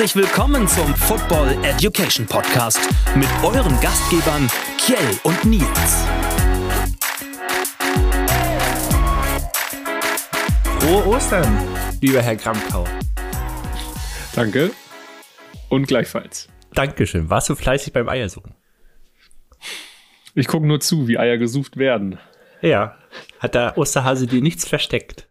Herzlich willkommen zum Football Education Podcast mit euren Gastgebern Kjell und Nils. Frohe Ostern, lieber Herr Gramkau. Danke. Und gleichfalls. Dankeschön. Warst du fleißig beim Eiersuchen? Ich gucke nur zu, wie Eier gesucht werden. Ja. Hat der Osterhase dir nichts versteckt?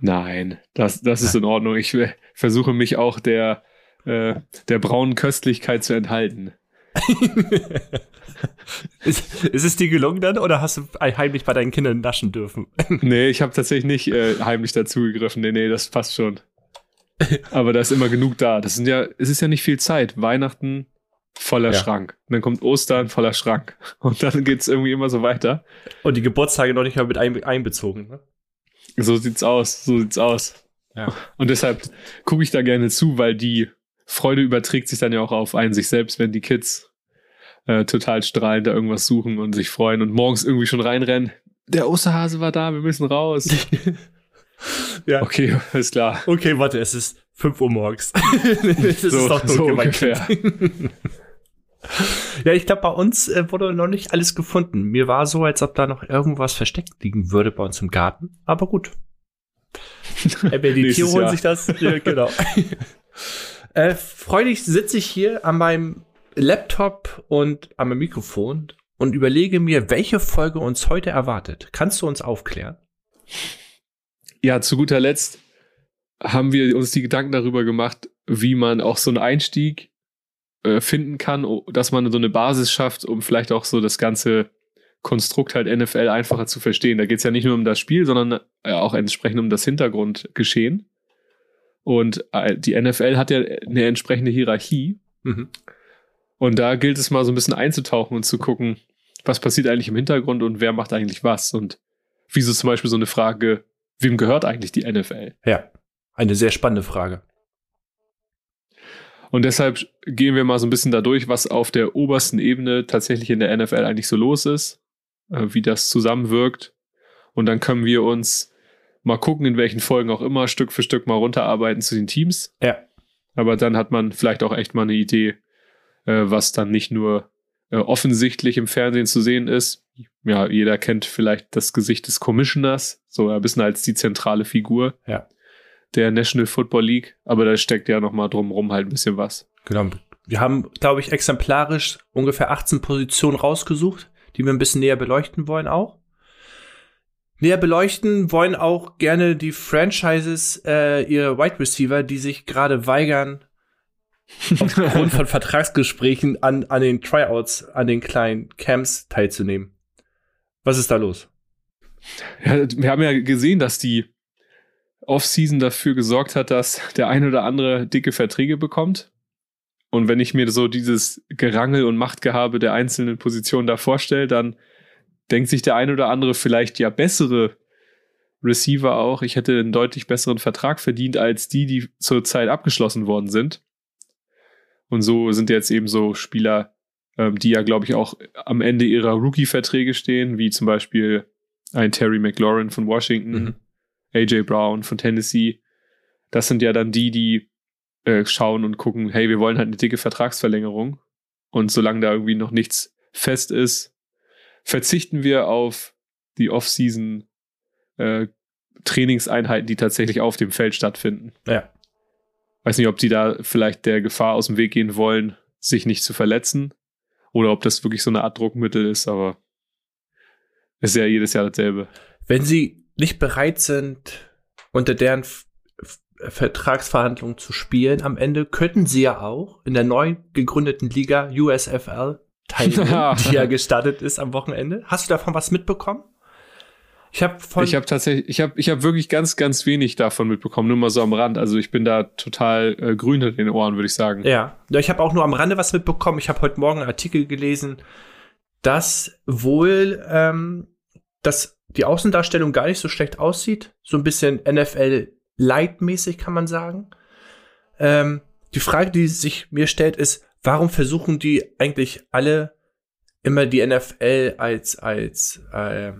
Nein, das, das ist in Ordnung. Ich versuche mich auch der, äh, der braunen Köstlichkeit zu enthalten. ist, ist, es dir gelungen dann oder hast du heimlich bei deinen Kindern naschen dürfen? nee, ich habe tatsächlich nicht äh, heimlich dazugegriffen. Nee, nee, das passt schon. Aber da ist immer genug da. Das sind ja, es ist ja nicht viel Zeit. Weihnachten voller ja. Schrank. Und dann kommt Ostern voller Schrank. Und dann geht es irgendwie immer so weiter. Und die Geburtstage noch nicht mal mit einbezogen, ne? So sieht's aus, so sieht's aus. Ja. Und deshalb gucke ich da gerne zu, weil die Freude überträgt sich dann ja auch auf einen sich selbst, wenn die Kids äh, total strahlend da irgendwas suchen und sich freuen und morgens irgendwie schon reinrennen. Der Osterhase war da, wir müssen raus. ja. Okay, ist klar. Okay, warte, es ist 5 Uhr morgens. das so, ist doch so ungefähr. Ja, ich glaube, bei uns äh, wurde noch nicht alles gefunden. Mir war so, als ob da noch irgendwas versteckt liegen würde bei uns im Garten. Aber gut. Äh, die Tiere holen sich das. Ja, genau. äh, freudig sitze ich hier an meinem Laptop und an meinem Mikrofon und überlege mir, welche Folge uns heute erwartet. Kannst du uns aufklären? Ja, zu guter Letzt haben wir uns die Gedanken darüber gemacht, wie man auch so einen Einstieg finden kann, dass man so eine Basis schafft, um vielleicht auch so das ganze Konstrukt halt NFL einfacher zu verstehen. Da geht es ja nicht nur um das Spiel, sondern äh, auch entsprechend um das Hintergrundgeschehen. Und äh, die NFL hat ja eine entsprechende Hierarchie. Mhm. Und da gilt es mal so ein bisschen einzutauchen und zu gucken, was passiert eigentlich im Hintergrund und wer macht eigentlich was. Und wieso zum Beispiel so eine Frage, wem gehört eigentlich die NFL? Ja, eine sehr spannende Frage. Und deshalb gehen wir mal so ein bisschen da durch, was auf der obersten Ebene tatsächlich in der NFL eigentlich so los ist, äh, wie das zusammenwirkt. Und dann können wir uns mal gucken, in welchen Folgen auch immer, Stück für Stück mal runterarbeiten zu den Teams. Ja. Aber dann hat man vielleicht auch echt mal eine Idee, äh, was dann nicht nur äh, offensichtlich im Fernsehen zu sehen ist. Ja, jeder kennt vielleicht das Gesicht des Commissioners, so ein bisschen als die zentrale Figur. Ja der National Football League, aber da steckt ja noch mal drumherum halt ein bisschen was. Genau. Wir haben, glaube ich, exemplarisch ungefähr 18 Positionen rausgesucht, die wir ein bisschen näher beleuchten wollen auch. Näher beleuchten wollen auch gerne die Franchises, äh, ihre Wide Receiver, die sich gerade weigern, aufgrund von Vertragsgesprächen an, an den Tryouts, an den kleinen Camps teilzunehmen. Was ist da los? Ja, wir haben ja gesehen, dass die Offseason dafür gesorgt hat, dass der ein oder andere dicke Verträge bekommt. Und wenn ich mir so dieses Gerangel und Machtgehabe der einzelnen Positionen da vorstelle, dann denkt sich der ein oder andere vielleicht ja bessere Receiver auch, ich hätte einen deutlich besseren Vertrag verdient als die, die zurzeit abgeschlossen worden sind. Und so sind jetzt eben so Spieler, ähm, die ja, glaube ich, auch am Ende ihrer Rookie-Verträge stehen, wie zum Beispiel ein Terry McLaurin von Washington, mhm. AJ Brown von Tennessee. Das sind ja dann die, die äh, schauen und gucken, hey, wir wollen halt eine dicke Vertragsverlängerung. Und solange da irgendwie noch nichts fest ist, verzichten wir auf die Off-Season äh, Trainingseinheiten, die tatsächlich auf dem Feld stattfinden. Ja. Weiß nicht, ob die da vielleicht der Gefahr aus dem Weg gehen wollen, sich nicht zu verletzen. Oder ob das wirklich so eine Art Druckmittel ist, aber ist ja jedes Jahr dasselbe. Wenn sie nicht bereit sind, unter deren Vertragsverhandlungen zu spielen am Ende, könnten sie ja auch in der neu gegründeten Liga USFL teilnehmen, die ja gestartet ist am Wochenende. Hast du davon was mitbekommen? Ich habe ich habe tatsächlich ich habe ich habe wirklich ganz ganz wenig davon mitbekommen, nur mal so am Rand. Also ich bin da total äh, grün in den Ohren, würde ich sagen. Ja, ich habe auch nur am Rande was mitbekommen. Ich habe heute Morgen einen Artikel gelesen, dass wohl ähm, das die Außendarstellung gar nicht so schlecht aussieht. So ein bisschen NFL-Light-mäßig kann man sagen. Ähm, die Frage, die sich mir stellt, ist, warum versuchen die eigentlich alle immer die NFL als, als, äh,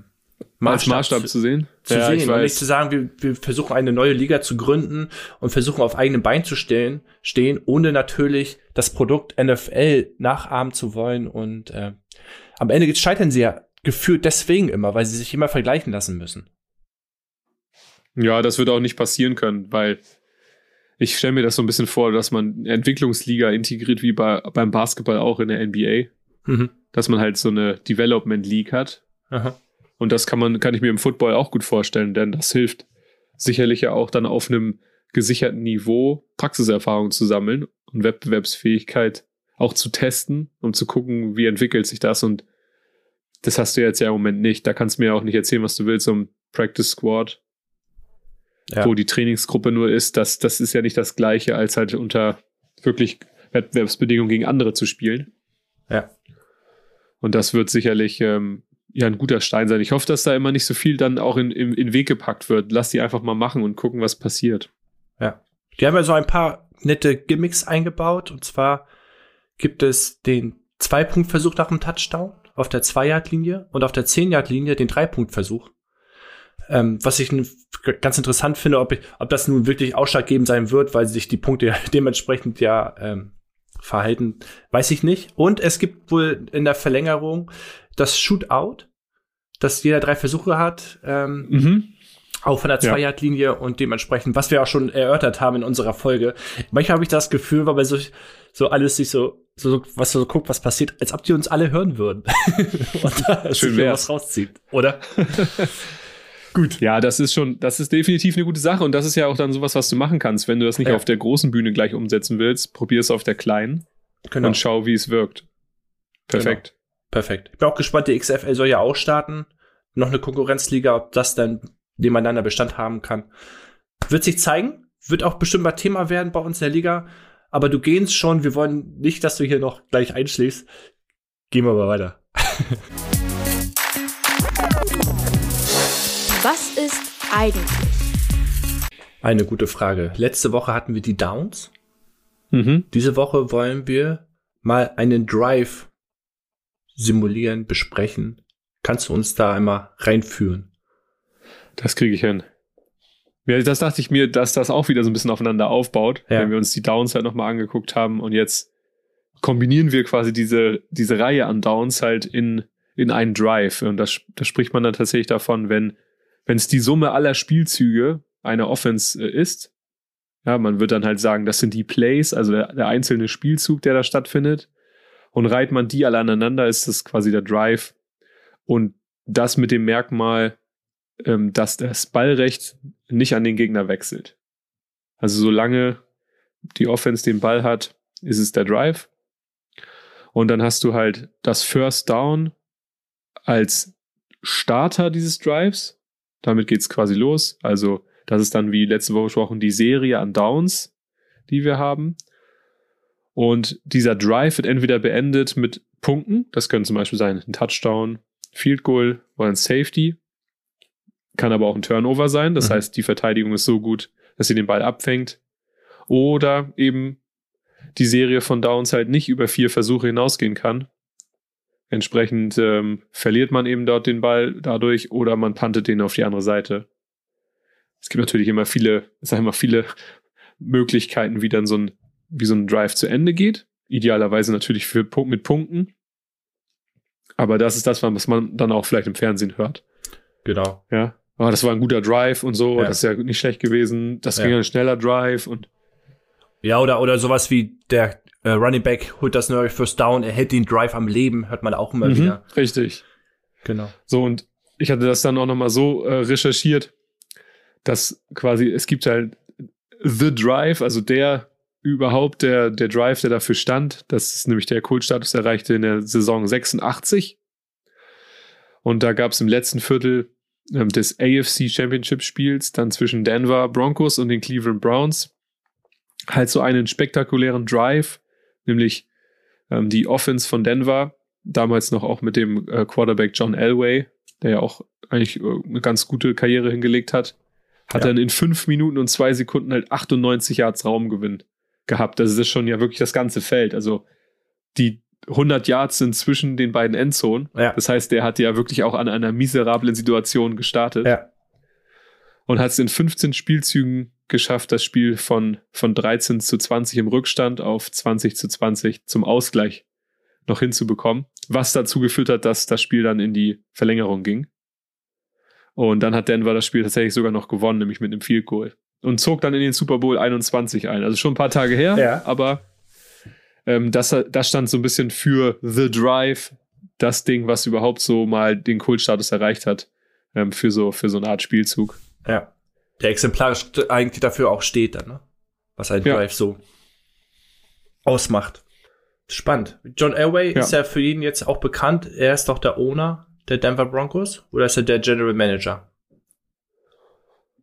Maßstab, Maßstab zu, zu sehen. zu Ja, sehen und nicht zu sagen, wir, wir versuchen eine neue Liga zu gründen und versuchen auf eigenem Bein zu stellen, stehen, ohne natürlich das Produkt NFL nachahmen zu wollen. Und äh, am Ende scheitern sie ja gefühlt deswegen immer, weil sie sich immer vergleichen lassen müssen. Ja, das wird auch nicht passieren können, weil ich stelle mir das so ein bisschen vor, dass man eine Entwicklungsliga integriert wie bei, beim Basketball auch in der NBA, Mhm. dass man halt so eine Development League hat. Aha. Und das kann man, kann ich mir im Football auch gut vorstellen, denn das hilft sicherlich ja auch dann auf einem gesicherten Niveau Praxiserfahrung zu sammeln und Wettbewerbsfähigkeit auch zu testen, um zu gucken, wie entwickelt sich das. Und das hast du jetzt ja im Moment nicht. Da kannst du mir auch nicht erzählen, was du willst, um Practice Squad, Ja. wo die Trainingsgruppe nur ist. Das, das ist ja nicht das Gleiche, als halt unter wirklich Wettbewerbsbedingungen gegen andere zu spielen. Ja. Und das wird sicherlich ähm, ja ein guter Stein sein. Ich hoffe, dass da immer nicht so viel dann auch in, in, in den Weg gepackt wird. Lass die einfach mal machen und gucken, was passiert. Ja. Die haben ja so ein paar nette Gimmicks eingebaut. Und zwar gibt es den Zwei-Punkt-Versuch nach dem Touchdown auf der Zwei-Yard-Linie und auf der Zehn-Yard-Linie den Drei-Punkt-Versuch. Ähm, was ich ganz interessant finde, ob, ich, ob das nun wirklich ausschlaggebend sein wird, weil sich die Punkte ja dementsprechend ja ähm, verhalten, weiß ich nicht. Und es gibt wohl in der Verlängerung das Shootout, dass jeder drei Versuche hat. Ähm, Mhm. auch von der Ja. Zwei-Yard-Linie und dementsprechend, was wir auch schon erörtert haben in unserer Folge. Manchmal habe ich das Gefühl, weil bei so, so alles sich so, so, was so guckt, was passiert, als ob die uns alle hören würden. und da Schön wär's. was rauszieht, oder? Gut. Ja, das ist schon, das ist definitiv eine gute Sache und das ist ja auch dann sowas, was du machen kannst. Wenn du das nicht Ja. auf der großen Bühne gleich umsetzen willst, probier es auf der kleinen Genau. und schau, wie es wirkt. Perfekt. Perfekt. Ich bin auch gespannt, die XFL soll ja auch starten. Noch eine Konkurrenzliga, ob das dann nebeneinander Bestand haben kann. Wird sich zeigen. Wird auch bestimmt mal Thema werden bei uns in der Liga. Aber du gehst schon. Wir wollen nicht, dass du hier noch gleich einschläfst. Gehen wir mal weiter. Was ist eigentlich? Eine gute Frage. Letzte Woche hatten wir die Downs. Mhm. Diese Woche wollen wir mal einen Drive simulieren, besprechen. Kannst du uns da einmal reinführen? Das kriege ich hin. Ja, das dachte ich mir, dass das auch wieder so ein bisschen aufeinander aufbaut, Ja. wenn wir uns die Downs halt nochmal angeguckt haben und jetzt kombinieren wir quasi diese, diese Reihe an Downs halt in, in einen Drive. Und das, da spricht man dann tatsächlich davon, wenn wenn es die Summe aller Spielzüge einer Offense äh, ist, ja, man wird dann halt sagen, das sind die Plays, also der, der einzelne Spielzug, der da stattfindet. Und reiht man die alle aneinander, ist das quasi der Drive. Und das mit dem Merkmal, ähm, dass das Ballrecht nicht an den Gegner wechselt. Also solange die Offense den Ball hat, ist es der Drive. Und dann hast du halt das First Down als Starter dieses Drives. Damit geht's quasi los. Also das ist dann wie letzte Woche gesprochen die Serie an Downs, die wir haben. Und dieser Drive wird entweder beendet mit Punkten. Das können zum Beispiel sein ein Touchdown, Field Goal oder ein Safety. Kann aber auch ein Turnover sein. Das Mhm. heißt, die Verteidigung ist so gut, dass sie den Ball abfängt. Oder eben die Serie von Downs halt nicht über vier Versuche hinausgehen kann. Entsprechend ähm, verliert man eben dort den Ball dadurch oder man puntet den auf die andere Seite. Es gibt natürlich immer viele, ich sag mal, viele Möglichkeiten, wie dann so ein, wie so ein Drive zu Ende geht. Idealerweise natürlich für, mit Punkten. Aber das ist das, was man dann auch vielleicht im Fernsehen hört. Genau. Ja. Ah, das war ein guter Drive und so, Ja. das ist ja nicht schlecht gewesen. Das Ja. ging ein schneller Drive und Ja, oder, oder sowas wie der äh, Running Back holt das neue First Down, er hält den Drive am Leben, hört man auch immer Mhm, wieder. richtig. Genau. So, und ich hatte das dann auch nochmal so äh, recherchiert, dass quasi, es gibt halt The Drive, also der überhaupt, der, der Drive, der dafür stand. Das ist nämlich der Kultstatus erreichte in der Saison 86. Und da gab es im letzten Viertel ähm, des AFC Championship Spiels dann zwischen Denver Broncos und den Cleveland Browns halt so einen spektakulären Drive, nämlich ähm, die Offense von Denver, damals noch auch mit dem äh, Quarterback John Elway, der ja auch eigentlich äh, eine ganz gute Karriere hingelegt hat, hat Ja. dann in fünf Minuten und zwei Sekunden halt 98 Yards Raumgewinn gehabt. Das ist schon ja wirklich das ganze Feld. Also die 100 Yards sind zwischen den beiden Endzonen. Ja. Das heißt, der hat ja wirklich auch an einer miserablen Situation gestartet Ja. und hat es in 15 Spielzügen geschafft, das Spiel von, von 13 zu 20 im Rückstand auf 20 zu 20 zum Ausgleich noch hinzubekommen, was dazu geführt hat, dass das Spiel dann in die Verlängerung ging. Und dann hat Denver das Spiel tatsächlich sogar noch gewonnen, nämlich mit einem Field Goal. Und zog dann in den Super Bowl 21 ein. Also schon ein paar Tage her, Ja. aber ähm, das, das stand so ein bisschen für The Drive, das Ding, was überhaupt so mal den Kultstatus erreicht hat, ähm, für, so, für so eine Art Spielzug. Ja. Der exemplarisch eigentlich dafür auch steht dann, ne? Was ein Ja. Drive so ausmacht. Spannend. John Elway Ja. ist ja für ihn jetzt auch bekannt. Er ist doch der Owner der Denver Broncos oder ist er der General Manager?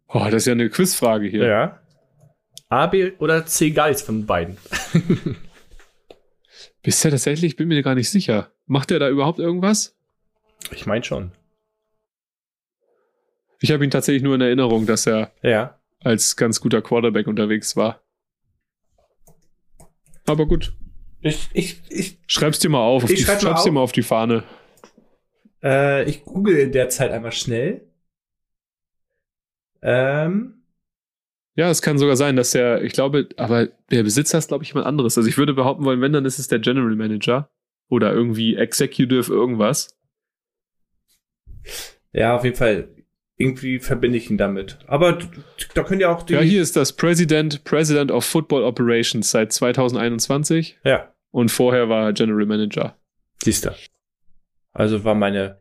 Oh, das ist ja eine Quizfrage hier. Ja. A, B oder C Guys von beiden? Bist du tatsächlich? Ich bin mir gar nicht sicher. Macht er da überhaupt irgendwas? Ich meine schon. Ich habe ihn tatsächlich nur in Erinnerung, dass er Ja. als ganz guter Quarterback unterwegs war. Aber gut. Ich, ich, ich, Schreib's dir mal auf. auf Ich die, schreib mal schreib's dir auf. mal auf die Fahne. äh, ich google in der Zeit einmal schnell. Ähm, Ja, es kann sogar sein, dass der, ich glaube, aber der Besitzer ist, glaube ich, jemand anderes. Also ich würde behaupten wollen, wenn, dann ist es der General Manager oder irgendwie Executive irgendwas. ja, auf jeden Fall. Irgendwie verbinde ich ihn damit. Aber da können ja auch die. Ja, hier ist das President, President of Football Operations seit 2021 Ja, und vorher war er General Manager. siehst du. Also war meine,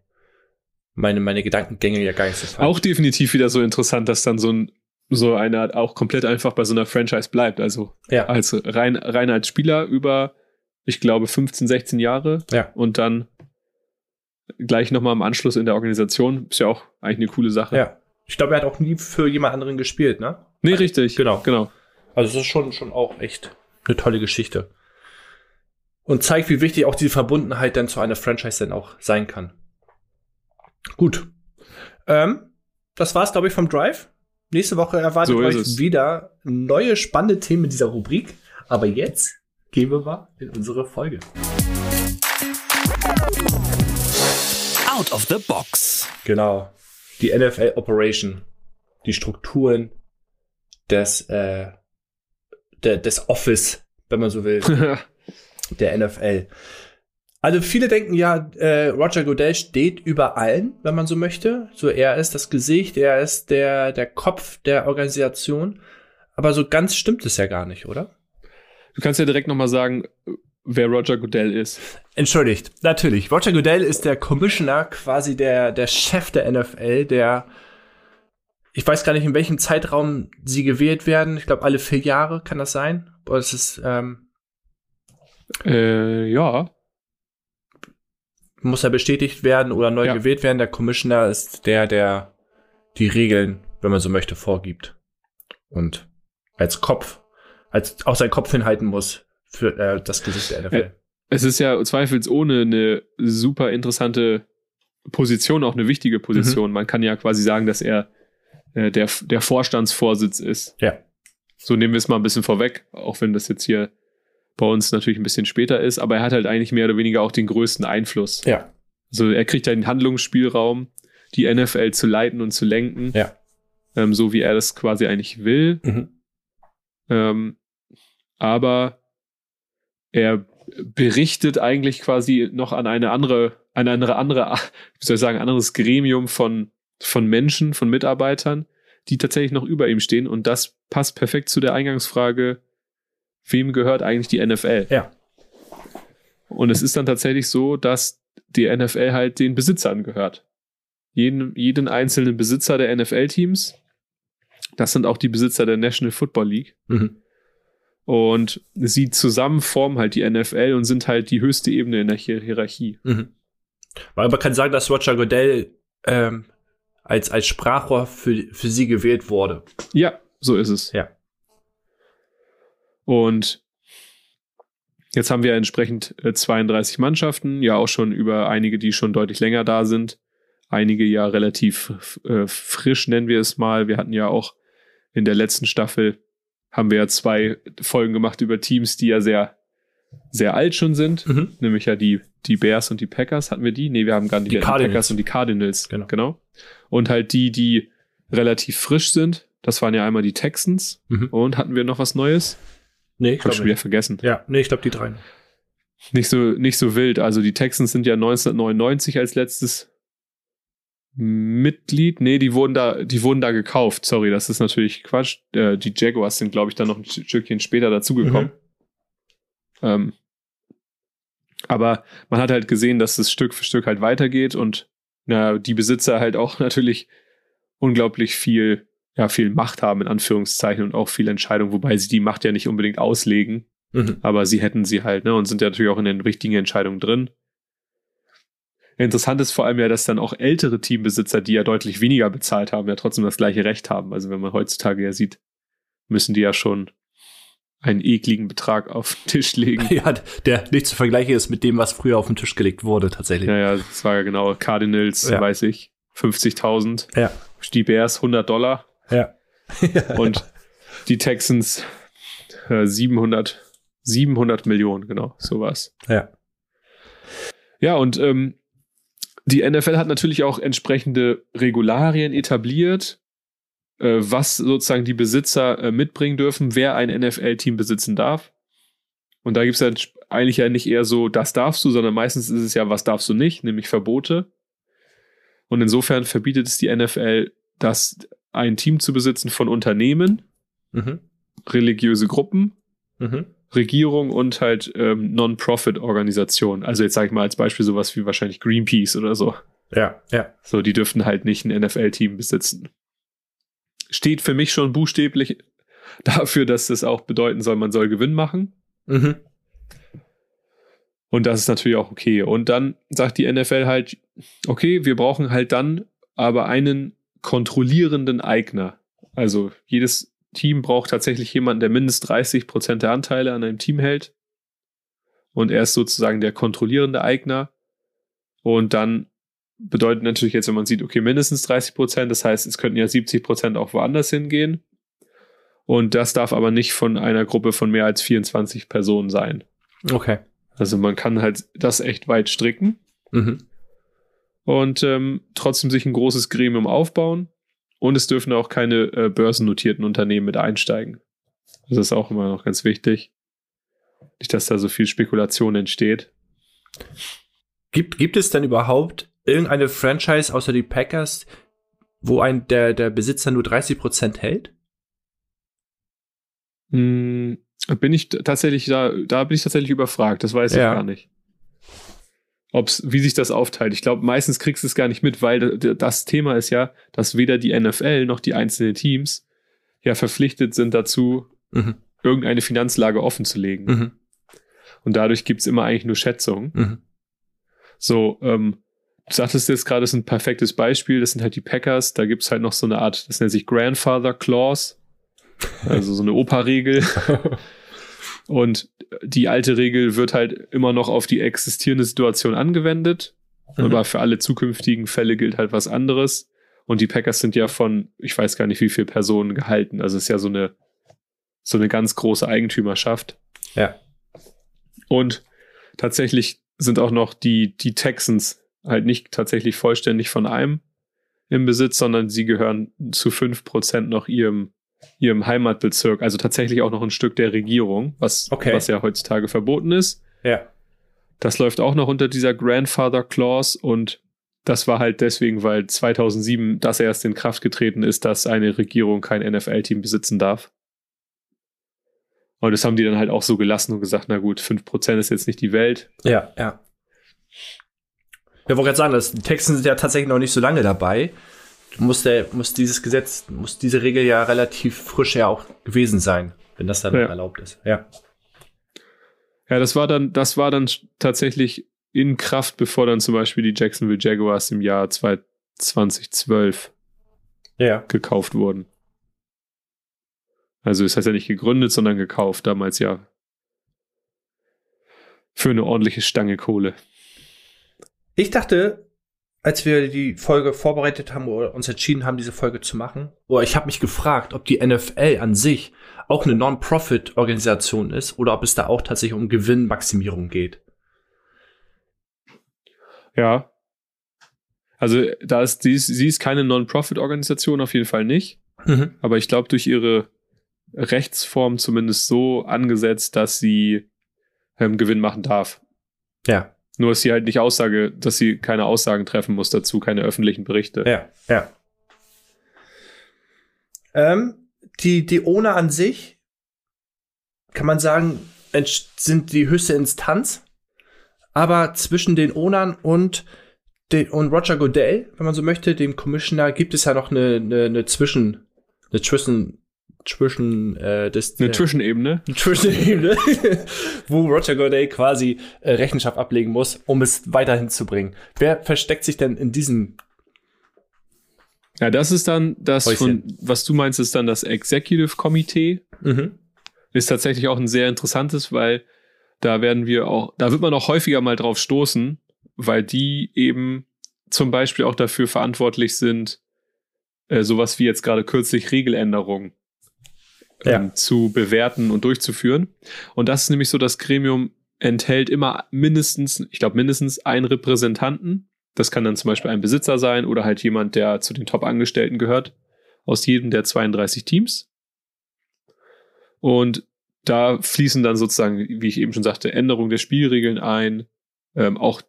meine, meine Gedankengänge ja gar nicht so falsch. Auch definitiv wieder so interessant, dass dann so ein so einer auch komplett einfach bei so einer Franchise bleibt. Also ja, als rein, rein als Spieler über, ich glaube, 15, 16 Jahre ja, und dann gleich nochmal im Anschluss in der Organisation. Ist ja auch eigentlich eine coole Sache. ja. Ich glaube, er hat auch nie für jemand anderen gespielt, ne? Nee, richtig. Genau. Genau. Also das ist schon, schon auch echt eine tolle Geschichte. Und zeigt, wie wichtig auch diese Verbundenheit dann zu einer Franchise dann auch sein kann. Gut. Ähm, das war's, glaube ich, vom Drive. Nächste Woche erwartet So euch es. wieder neue spannende Themen in dieser Rubrik. Aber jetzt gehen wir mal in unsere Folge. Out of the Box. Genau. Die NFL Operation. Die Strukturen des, äh, der, des Office, wenn man so will. der NFL. Also viele denken ja, äh, Roger Goodell steht über allen, wenn man so möchte. So er ist das Gesicht, er ist der der Kopf der Organisation. Aber so ganz stimmt es ja gar nicht, oder? du kannst ja direkt nochmal sagen, wer Roger Goodell ist. Entschuldigt, natürlich. Roger Goodell ist der Commissioner, quasi der der Chef der NFL, der ich weiß gar nicht, in welchem Zeitraum sie gewählt werden. Ich glaube, alle vier Jahre kann das sein. Oder es ist ähm, Äh, ja. Muss er bestätigt werden oder neu Ja. gewählt werden. Der Commissioner ist der, der die Regeln, wenn man so möchte, vorgibt. Und als Kopf, als auch seinen Kopf hinhalten muss für äh, das Gesicht der NFL. Es ist ja zweifelsohne eine super interessante Position, auch eine wichtige Position. Man kann ja quasi sagen, dass er äh, der, der Vorstandsvorsitz ist. Ja. So nehmen wir es mal ein bisschen vorweg, auch wenn das jetzt hier bei uns natürlich ein bisschen später ist, aber er hat halt eigentlich mehr oder weniger auch den größten Einfluss. Ja. Also er kriegt einen Handlungsspielraum, die NFL zu leiten und zu lenken, Ja. ähm, so wie er das quasi eigentlich will. Mhm. Ähm, aber er berichtet eigentlich quasi noch an eine andere, an eine andere, wie soll ich sagen, anderes Gremium von, von Menschen, von Mitarbeitern, die tatsächlich noch über ihm stehen. Und das passt perfekt zu der Eingangsfrage, wem gehört eigentlich die NFL? Ja. Und es ist dann tatsächlich so, dass die NFL halt den Besitzern gehört. Jeden, jeden einzelnen Besitzer der NFL-Teams. Das sind auch die Besitzer der National Football League. Mhm. Und sie zusammen formen halt die NFL und sind halt die höchste Ebene in der Hier Hierarchie. Mhm. Weil man kann sagen, dass Roger Goodell ähm, als, als Sprachrohr für, für sie gewählt wurde. Ja, so ist es. Ja. Und jetzt haben wir entsprechend äh, 32 Mannschaften, ja auch schon über einige, die schon deutlich länger da sind. Einige ja relativ äh, frisch, nennen wir es mal. Wir hatten ja auch in der letzten Staffel haben wir ja zwei Folgen gemacht über Teams, die ja sehr sehr alt schon sind, Mhm. nämlich ja die, die Bears und die Packers. Hatten wir die? Nee, wir haben gar nicht Die Cardinals. Packers und die Cardinals. Genau. genau. Und halt die, die relativ frisch sind. Das waren ja einmal die Texans. Mhm. Und hatten wir noch was Neues? Nee, ich glaube schon wieder vergessen. Ja, nee, ich glaube die drei. Nicht so, nicht so wild. Also die Texans sind ja 1999 als letztes Mitglied. Nee, die wurden da, die wurden da gekauft. Sorry, das ist natürlich Quatsch. Äh, die Jaguars sind, glaube ich, dann noch ein Stückchen später dazugekommen. Ähm, aber man hat halt gesehen, dass es Stück für Stück halt weitergeht und na, die Besitzer halt auch natürlich unglaublich viel, ja, viel Macht haben, in Anführungszeichen, und auch viel Entscheidung, wobei sie die Macht ja nicht unbedingt auslegen, Mhm. aber sie hätten sie halt, ne, und sind ja natürlich auch in den richtigen Entscheidungen drin. Interessant ist vor allem ja, dass dann auch ältere Teambesitzer, die ja deutlich weniger bezahlt haben, ja trotzdem das gleiche Recht haben. Also wenn man heutzutage ja sieht, müssen die ja schon einen ekligen Betrag auf den Tisch legen. Ja, der nicht zu vergleichen ist mit dem, was früher auf den Tisch gelegt wurde, tatsächlich. Ja, ja, das war ja genau Cardinals, Ja. weiß ich, 50.000. Ja. Die Bears 100 Dollar Ja. und die Texans äh, 700, 700 Millionen, genau, sowas. ja. Ja, und ähm, die NFL hat natürlich auch entsprechende Regularien etabliert, äh, was sozusagen die Besitzer äh, mitbringen dürfen, wer ein NFL-Team besitzen darf. Und da gibt es ja eigentlich ja nicht eher so, das darfst du, sondern meistens ist es ja, was darfst du nicht, nämlich Verbote. Und insofern verbietet es die NFL, das ein Team zu besitzen von Unternehmen, Mhm. religiöse Gruppen, Mhm. Regierung und halt ähm, Non-Profit-Organisationen. Also jetzt sage ich mal als Beispiel sowas wie wahrscheinlich Greenpeace oder so. Ja, ja. So, die dürften halt nicht ein NFL-Team besitzen. Steht für mich schon buchstäblich dafür, dass das auch bedeuten soll, man soll Gewinn machen. Mhm. Und das ist natürlich auch okay. Und dann sagt die NFL halt, okay, wir brauchen halt dann aber einen kontrollierenden Eigner. Also jedes Team braucht tatsächlich jemanden, der mindestens 30 Prozent der Anteile an einem Team hält. Und er ist sozusagen der kontrollierende Eigner. Und dann bedeutet natürlich jetzt, wenn man sieht, okay, mindestens 30 Prozent, das heißt, es könnten ja 70 Prozent auch woanders hingehen. Und das darf aber nicht von einer Gruppe von mehr als 24 Personen sein. Okay. Also man kann halt das echt weit stricken Mhm. Und ähm, trotzdem sich ein großes Gremium aufbauen. Und es dürfen auch keine äh, börsennotierten Unternehmen mit einsteigen. Das ist auch immer noch ganz wichtig. Nicht, dass da so viel Spekulation entsteht. Gibt, gibt es denn überhaupt irgendeine Franchise außer die Packers, wo ein der, der Besitzer nur 30% hält? Hm, bin ich tatsächlich da, da bin ich tatsächlich überfragt. Das weiß Ja. ich gar nicht. Ob's, wie sich das aufteilt. Ich glaube, meistens kriegst du es gar nicht mit, weil das Thema ist ja, dass weder die NFL noch die einzelnen Teams ja verpflichtet sind dazu, Mhm. irgendeine Finanzlage offen zu legen. Mhm. Und dadurch gibt's immer eigentlich nur Schätzungen. Mhm. So, ähm, du sagtest jetzt gerade, das ist ein perfektes Beispiel, das sind halt die Packers, da gibt's halt noch so eine Art, das nennt sich Grandfather Clause, also so eine Opa-Regel. Und die alte Regel wird halt immer noch auf die existierende Situation angewendet, Mhm. aber für alle zukünftigen Fälle gilt halt was anderes. Und die Packers sind ja von, ich weiß gar nicht, wie viele Personen gehalten. Also es ist ja so eine, so eine ganz große Eigentümerschaft. Ja. Und tatsächlich sind auch noch die, die Texans halt nicht tatsächlich vollständig von einem im Besitz, sondern sie gehören zu 5% noch ihrem, ihrem Heimatbezirk, also tatsächlich auch noch ein Stück der Regierung, was, Okay. was ja heutzutage verboten ist. Ja. Das läuft auch noch unter dieser Grandfather Clause und das war halt deswegen, weil 2007 das erst in Kraft getreten ist, dass eine Regierung kein NFL-Team besitzen darf. Und das haben die dann halt auch so gelassen und gesagt, na gut, 5% ist jetzt nicht die Welt. Ja, ja. Ich wollte gerade sagen, das, die Texten sind ja tatsächlich noch nicht so lange dabei. Muss, der, muss dieses Gesetz, muss diese Regel ja relativ frisch ja auch gewesen sein, wenn das dann Ja. erlaubt ist. Ja. Ja, das war dann, das war dann tatsächlich in Kraft, bevor dann zum Beispiel die Jacksonville Jaguars im Jahr 2012 Ja. gekauft wurden. Also es heißt ja nicht gegründet, sondern gekauft, damals ja für eine ordentliche Stange Kohle. Ich dachte, als wir die Folge vorbereitet haben oder uns entschieden haben, diese Folge zu machen, oder ich habe mich gefragt, ob die NFL an sich auch eine Non-Profit-Organisation ist oder ob es da auch tatsächlich um Gewinnmaximierung geht. Ja. Also da ist, sie, ist, sie ist keine Non-Profit-Organisation, auf jeden Fall nicht. Mhm. Aber ich glaube, durch ihre Rechtsform zumindest so angesetzt, dass sie ähm, Gewinn machen darf. Ja. Nur ist sie halt nicht Aussage, dass sie keine Aussagen treffen muss dazu, keine öffentlichen Berichte. Ja, ja. Ähm, die, die ONA an sich, kann man sagen, sind die höchste Instanz. Aber zwischen den Ownern und, den, und Roger Goodell, wenn man so möchte, dem Commissioner, gibt es ja noch eine, eine, eine Zwischen, eine Zwischen, zwischen äh, das, Eine äh, Zwischenebene. Zwischenebene, wo Roger Goodell quasi äh, Rechenschaft ablegen muss, um es weiterhin zu bringen. Wer versteckt sich denn in diesem? Ja, das ist dann das von, was du meinst, ist dann das Executive Committee. Mhm. Ist tatsächlich auch ein sehr interessantes, weil da werden wir auch, da wird man auch häufiger mal drauf stoßen, weil die eben zum Beispiel auch dafür verantwortlich sind, äh, sowas wie jetzt gerade kürzlich Regeländerungen Ja. ähm, zu bewerten und durchzuführen. Und das ist nämlich so, das Gremium enthält immer mindestens, ich glaube mindestens einen Repräsentanten. Das kann dann zum Beispiel ein Besitzer sein oder halt jemand, der zu den Top-Angestellten gehört, aus jedem der 32 Teams. Und da fließen dann sozusagen, wie ich eben schon sagte, Änderungen der Spielregeln ein, ähm, auch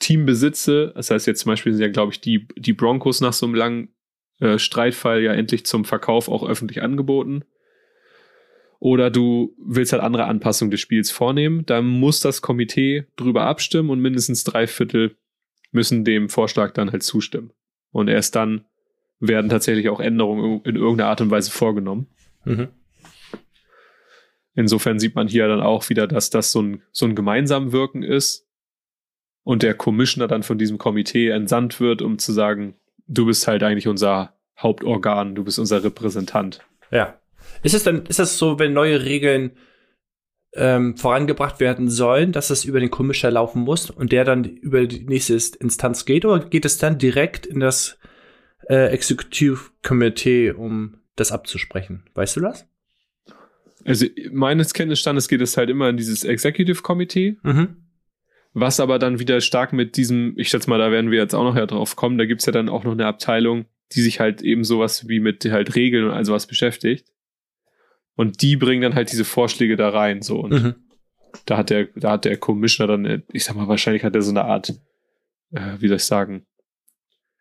Teambesitze. Das heißt jetzt zum Beispiel sind ja, glaube ich, die, die Broncos nach so einem langen äh, Streitfall ja endlich zum Verkauf auch öffentlich angeboten. Oder du willst halt andere Anpassungen des Spiels vornehmen, dann muss das Komitee drüber abstimmen und mindestens drei Viertel müssen dem Vorschlag dann halt zustimmen. Und erst dann werden tatsächlich auch Änderungen in irgendeiner Art und Weise vorgenommen. Mhm. Insofern sieht man hier dann auch wieder, dass das so ein, so ein gemeinsam Wirken ist und der Commissioner dann von diesem Komitee entsandt wird, um zu sagen, du bist halt eigentlich unser Hauptorgan, du bist unser Repräsentant. Ja. Ist es dann, ist das so, wenn neue Regeln ähm, vorangebracht werden sollen, dass das über den Commissioner laufen muss und der dann über die nächste Instanz geht, oder geht es dann direkt in das äh, Executive Committee, um das abzusprechen? Weißt du das? Also meines Kenntnisstandes geht es halt immer in dieses Executive Committee, Mhm. Was aber dann wieder stark mit diesem, ich schätze mal, da werden wir jetzt auch noch ja drauf kommen, da gibt's ja dann auch noch eine Abteilung, die sich halt eben sowas wie mit halt Regeln und all sowas beschäftigt. Und die bringen dann halt diese Vorschläge da rein, so. Und Mhm. da hat der, da hat der Commissioner dann, äh, ich sag mal, wahrscheinlich hat er so eine Art, äh, wie soll ich sagen,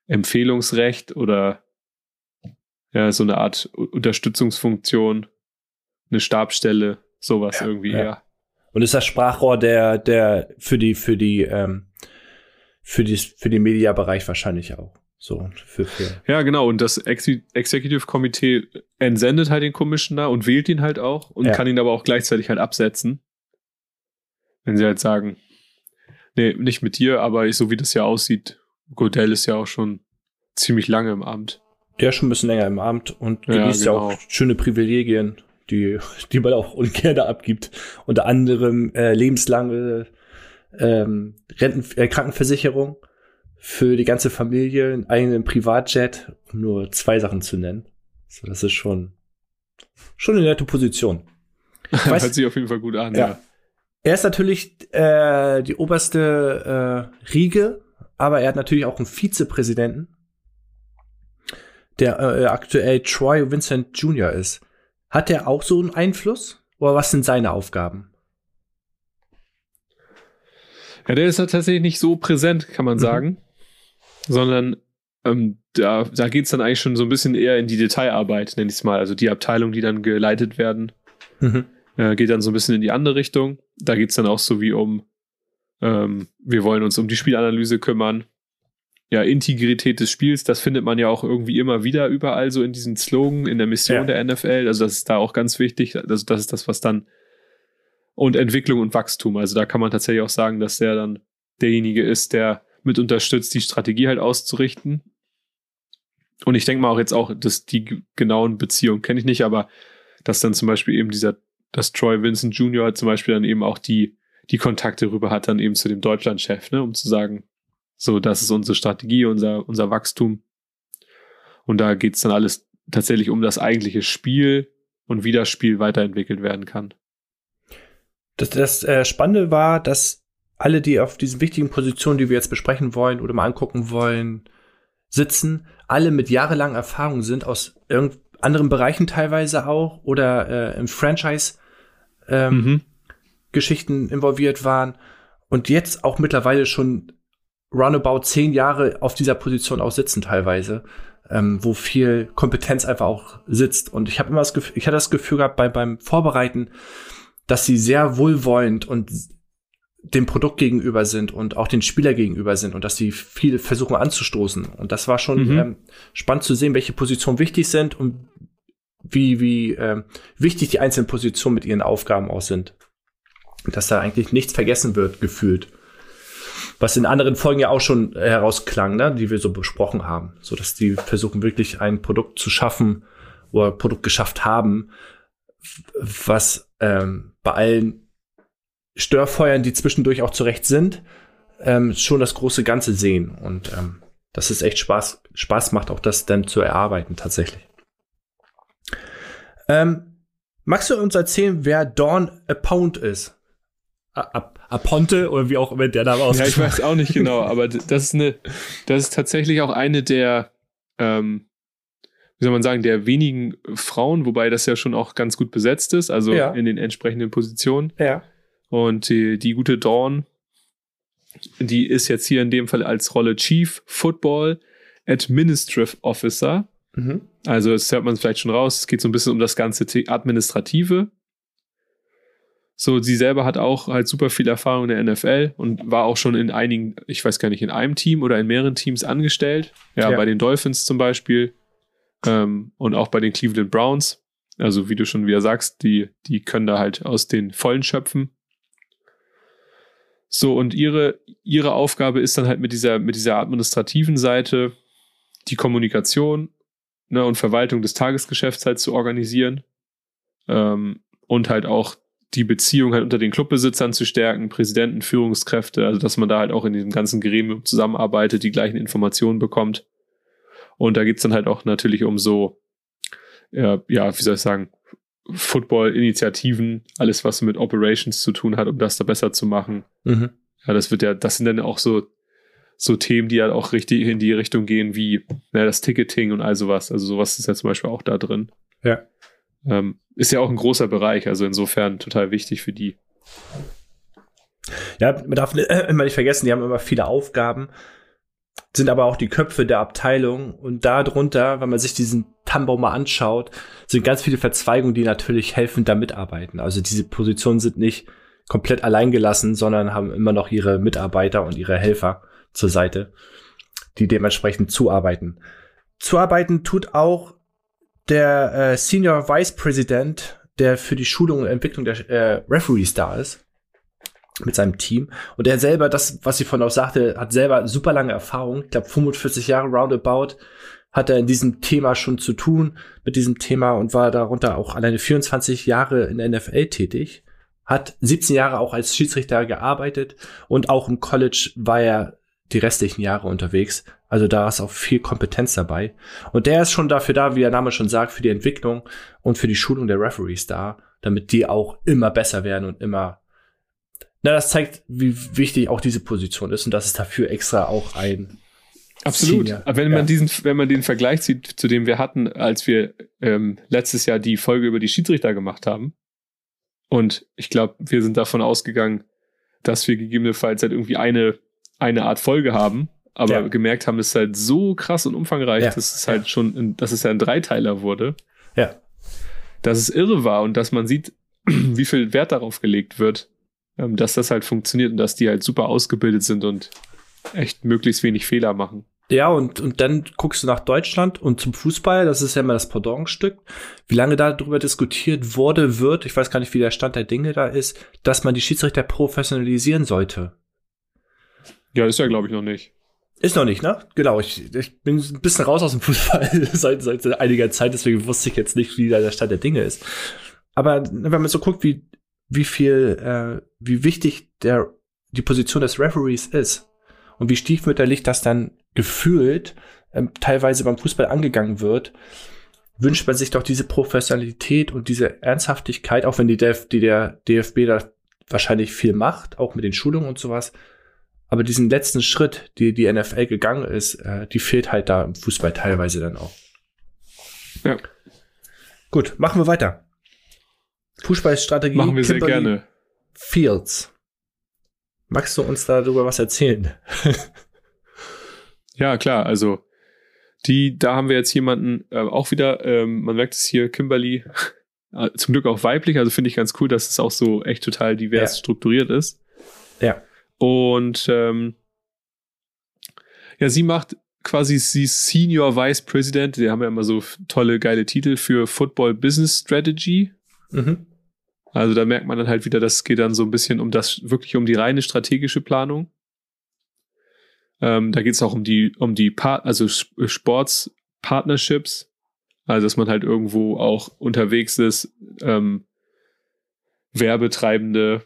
Empfehlungsrecht oder ja, so eine Art Unterstützungsfunktion, eine Stabstelle, sowas irgendwie, ja. ja. Und ist das Sprachrohr der, der, für die, für die, ähm, für die, für den Mediabereich wahrscheinlich auch. So, für, für. Ja, genau. Und das Ex Executive Komitee entsendet halt den Commissioner und wählt ihn halt auch und Ja. kann ihn aber auch gleichzeitig halt absetzen. Wenn sie halt sagen, nee, nicht mit dir, aber so wie das ja aussieht, Godell ist ja auch schon ziemlich lange im Amt. Der ist schon ein bisschen länger im Amt und Ja, genießt ja, genau. auch schöne Privilegien, die, die man auch ungern abgibt. Unter anderem äh, lebenslange ähm, Renten äh, Krankenversicherung für die ganze Familie, einen eigenen Privatjet, um nur zwei Sachen zu nennen. So, das ist schon, schon eine nette Position. Weiß- Hört sich auf jeden Fall gut an, Ja. ja. Er ist natürlich äh, die oberste äh, Riege, aber er hat natürlich auch einen Vizepräsidenten, der äh, aktuell Troy Vincent Jr. ist. Hat er auch so einen Einfluss? Oder was sind seine Aufgaben? Ja, der ist halt tatsächlich nicht so präsent, kann man Mhm. sagen. Sondern ähm, da, da geht's dann eigentlich schon so ein bisschen eher in die Detailarbeit, nenn ich es mal. Also die Abteilungen, die dann geleitet werden, äh, geht dann so ein bisschen in die andere Richtung. Da geht's dann auch so wie um, ähm, wir wollen uns um die Spielanalyse kümmern. Ja, Integrität des Spiels, das findet man ja auch irgendwie immer wieder überall so in diesen Slogan, in der Mission Ja. der NFL. Also das ist da auch ganz wichtig. Also das ist das, was dann und Entwicklung und Wachstum. Also da kann man tatsächlich auch sagen, dass der dann derjenige ist, der mit unterstützt, die Strategie halt auszurichten. Und ich denke mal auch jetzt auch, dass die genauen Beziehungen kenne ich nicht, aber dass dann zum Beispiel eben dieser, dass Troy Vincent Jr. zum Beispiel dann eben auch die, die Kontakte rüber hat, dann eben zu dem Deutschlandchef, ne, um zu sagen, So, das ist unsere Strategie, unser, unser Wachstum. Und da geht's dann alles tatsächlich um das eigentliche Spiel und wie das Spiel weiterentwickelt werden kann. Das, das äh, Spannende war, dass alle, die auf diesen wichtigen Positionen, die wir jetzt besprechen wollen oder mal angucken wollen, sitzen, alle mit jahrelangen Erfahrung sind, aus irgend anderen Bereichen teilweise auch oder äh, im Franchise ähm, mhm. Geschichten involviert waren und jetzt auch mittlerweile schon roundabout zehn Jahre auf dieser Position auch sitzen teilweise, ähm, wo viel Kompetenz einfach auch sitzt. Und ich habe immer das Gefühl, ich hatte das Gefühl gehabt bei, beim Vorbereiten, dass sie sehr wohlwollend und dem Produkt gegenüber sind und auch den Spieler gegenüber sind und dass sie viel versuchen anzustoßen. Und das war schon mhm. ähm, spannend zu sehen, welche Positionen wichtig sind und wie, wie ähm, wichtig die einzelnen Positionen mit ihren Aufgaben auch sind. Dass da eigentlich nichts vergessen wird, gefühlt. Was in anderen Folgen ja auch schon herausklang, ne, die wir so besprochen haben. So dass die versuchen wirklich ein Produkt zu schaffen oder Produkt geschafft haben, was ähm, bei allen Störfeuern, die zwischendurch auch zurecht sind, ähm, schon das große Ganze sehen. Und ähm, dass es echt Spaß, Spaß macht, auch das dann zu erarbeiten tatsächlich. Ähm, magst du uns erzählen, wer Dawn Apound ist? Aponte oder wie auch immer der Name aussieht. Ja, ich weiß auch nicht genau, aber das ist eine, das ist tatsächlich auch eine der, ähm, wie soll man sagen, der wenigen Frauen, wobei das ja schon auch ganz gut besetzt ist, also ja. in den entsprechenden Positionen. Ja. Und die, die gute Dawn, die ist jetzt hier in dem Fall als Rolle Chief Football Administrative Officer. Mhm. Also, das hört man vielleicht schon raus. Es geht so ein bisschen um das ganze Administrative. So, sie selber hat auch halt super viel Erfahrung in der NFL und war auch schon in einigen, ich weiß gar nicht, in einem Team oder in mehreren Teams angestellt. Ja, ja. bei den Dolphins zum Beispiel ähm, und auch bei den Cleveland Browns. Also, wie du schon wieder sagst, die, die können da halt aus den Vollen schöpfen. So, und ihre, ihre Aufgabe ist dann halt mit dieser, mit dieser administrativen Seite die Kommunikation ne, und Verwaltung des Tagesgeschäfts halt zu organisieren. Ähm, und halt auch die Beziehung halt unter den Clubbesitzern zu stärken, Präsidenten, Führungskräfte, also dass man da halt auch in diesem ganzen Gremium zusammenarbeitet, die gleichen Informationen bekommt. Und da geht's dann halt auch natürlich um so, ja, ja wie soll ich sagen, Football-Initiativen, alles, was mit Operations zu tun hat, um das da besser zu machen. Mhm. Ja, das wird ja, das sind dann auch so, so Themen, die halt auch richtig in die Richtung gehen, wie na, das Ticketing und all sowas. Also sowas ist ja zum Beispiel auch da drin. Ja. Ähm, ist ja auch ein großer Bereich, also insofern total wichtig für die. Ja, man darf immer nicht vergessen, die haben immer viele Aufgaben sind aber auch die Köpfe der Abteilung und darunter, wenn man sich diesen Tannenbaum mal anschaut, sind ganz viele Verzweigungen, die natürlich helfend da mitarbeiten. Also diese Positionen sind nicht komplett alleingelassen, sondern haben immer noch ihre Mitarbeiter und ihre Helfer zur Seite, die dementsprechend zuarbeiten. Zuarbeiten tut auch der äh, Senior Vice President, der für die Schulung und Entwicklung der äh, Referees da ist mit seinem Team. Und er selber, das, was sie von auch sagte, hat selber super lange Erfahrung. Ich glaube, 45 Jahre roundabout hat er in diesem Thema schon zu tun, mit diesem Thema und war darunter auch alleine 24 Jahre in der NFL tätig. Hat 17 Jahre auch als Schiedsrichter gearbeitet und auch im College war er die restlichen Jahre unterwegs. Also da ist auch viel Kompetenz dabei. Und der ist schon dafür da, wie der Name schon sagt, für die Entwicklung und für die Schulung der Referees da, damit die auch immer besser werden und immer na, das zeigt, wie wichtig auch diese Position ist und dass es dafür extra auch ein Absolut. Senior. Wenn man diesen, wenn man den Vergleich sieht, zu dem wir hatten, als wir ähm, letztes Jahr die Folge über die Schiedsrichter gemacht haben, und ich glaube, wir sind davon ausgegangen, dass wir gegebenenfalls halt irgendwie eine, eine Art Folge haben, aber ja. gemerkt haben, es ist halt so krass und umfangreich, ja. dass es halt schon, in, dass es ja ein Dreiteiler wurde. Ja. Dass es irre war und dass man sieht, wie viel Wert darauf gelegt wird, ähm, dass das halt funktioniert und dass die halt super ausgebildet sind und echt möglichst wenig Fehler machen. Ja, und, und dann guckst du nach Deutschland und zum Fußball, das ist ja immer das Pendantstück, wie lange darüber diskutiert wurde, wird, ich weiß gar nicht, wie der Stand der Dinge da ist, dass man die Schiedsrichter professionalisieren sollte. Ja, ist ja, glaube ich, noch nicht. Ist noch nicht, ne? Genau, ich, ich bin ein bisschen raus aus dem Fußball seit, seit einiger Zeit, deswegen wusste ich jetzt nicht, wie da der Stand der Dinge ist. Aber wenn man so guckt, wie wie viel, äh, wie wichtig der, die Position des Referees ist und wie stiefmütterlich das dann gefühlt ähm, teilweise beim Fußball angegangen wird, wünscht man sich doch diese Professionalität und diese Ernsthaftigkeit, auch wenn die, Df die der DFB da wahrscheinlich viel macht, auch mit den Schulungen und sowas. Aber diesen letzten Schritt, die die NFL gegangen ist, äh, die fehlt halt da im Fußball teilweise dann auch. Ja. Gut, machen wir weiter. Fußballstrategie. Machen wir sehr gerne. Fields. Magst du uns darüber was erzählen? ja, klar. Also die, da haben wir jetzt jemanden äh, auch wieder. Ähm, man merkt es hier, Kimberly. Äh, zum Glück auch weiblich. Also finde ich ganz cool, dass es auch so echt total divers ja. strukturiert ist. Ja. Und ähm, ja, sie macht quasi sie Senior Vice President. Die haben ja immer so tolle, geile Titel für Football Business Strategy. Mhm. Also da merkt man dann halt wieder, das geht dann so ein bisschen um das, wirklich um die reine strategische Planung. Ähm, da geht es auch um die, um die Part, also Sports Partnerships. Also dass man halt irgendwo auch unterwegs ist, ähm, Werbetreibende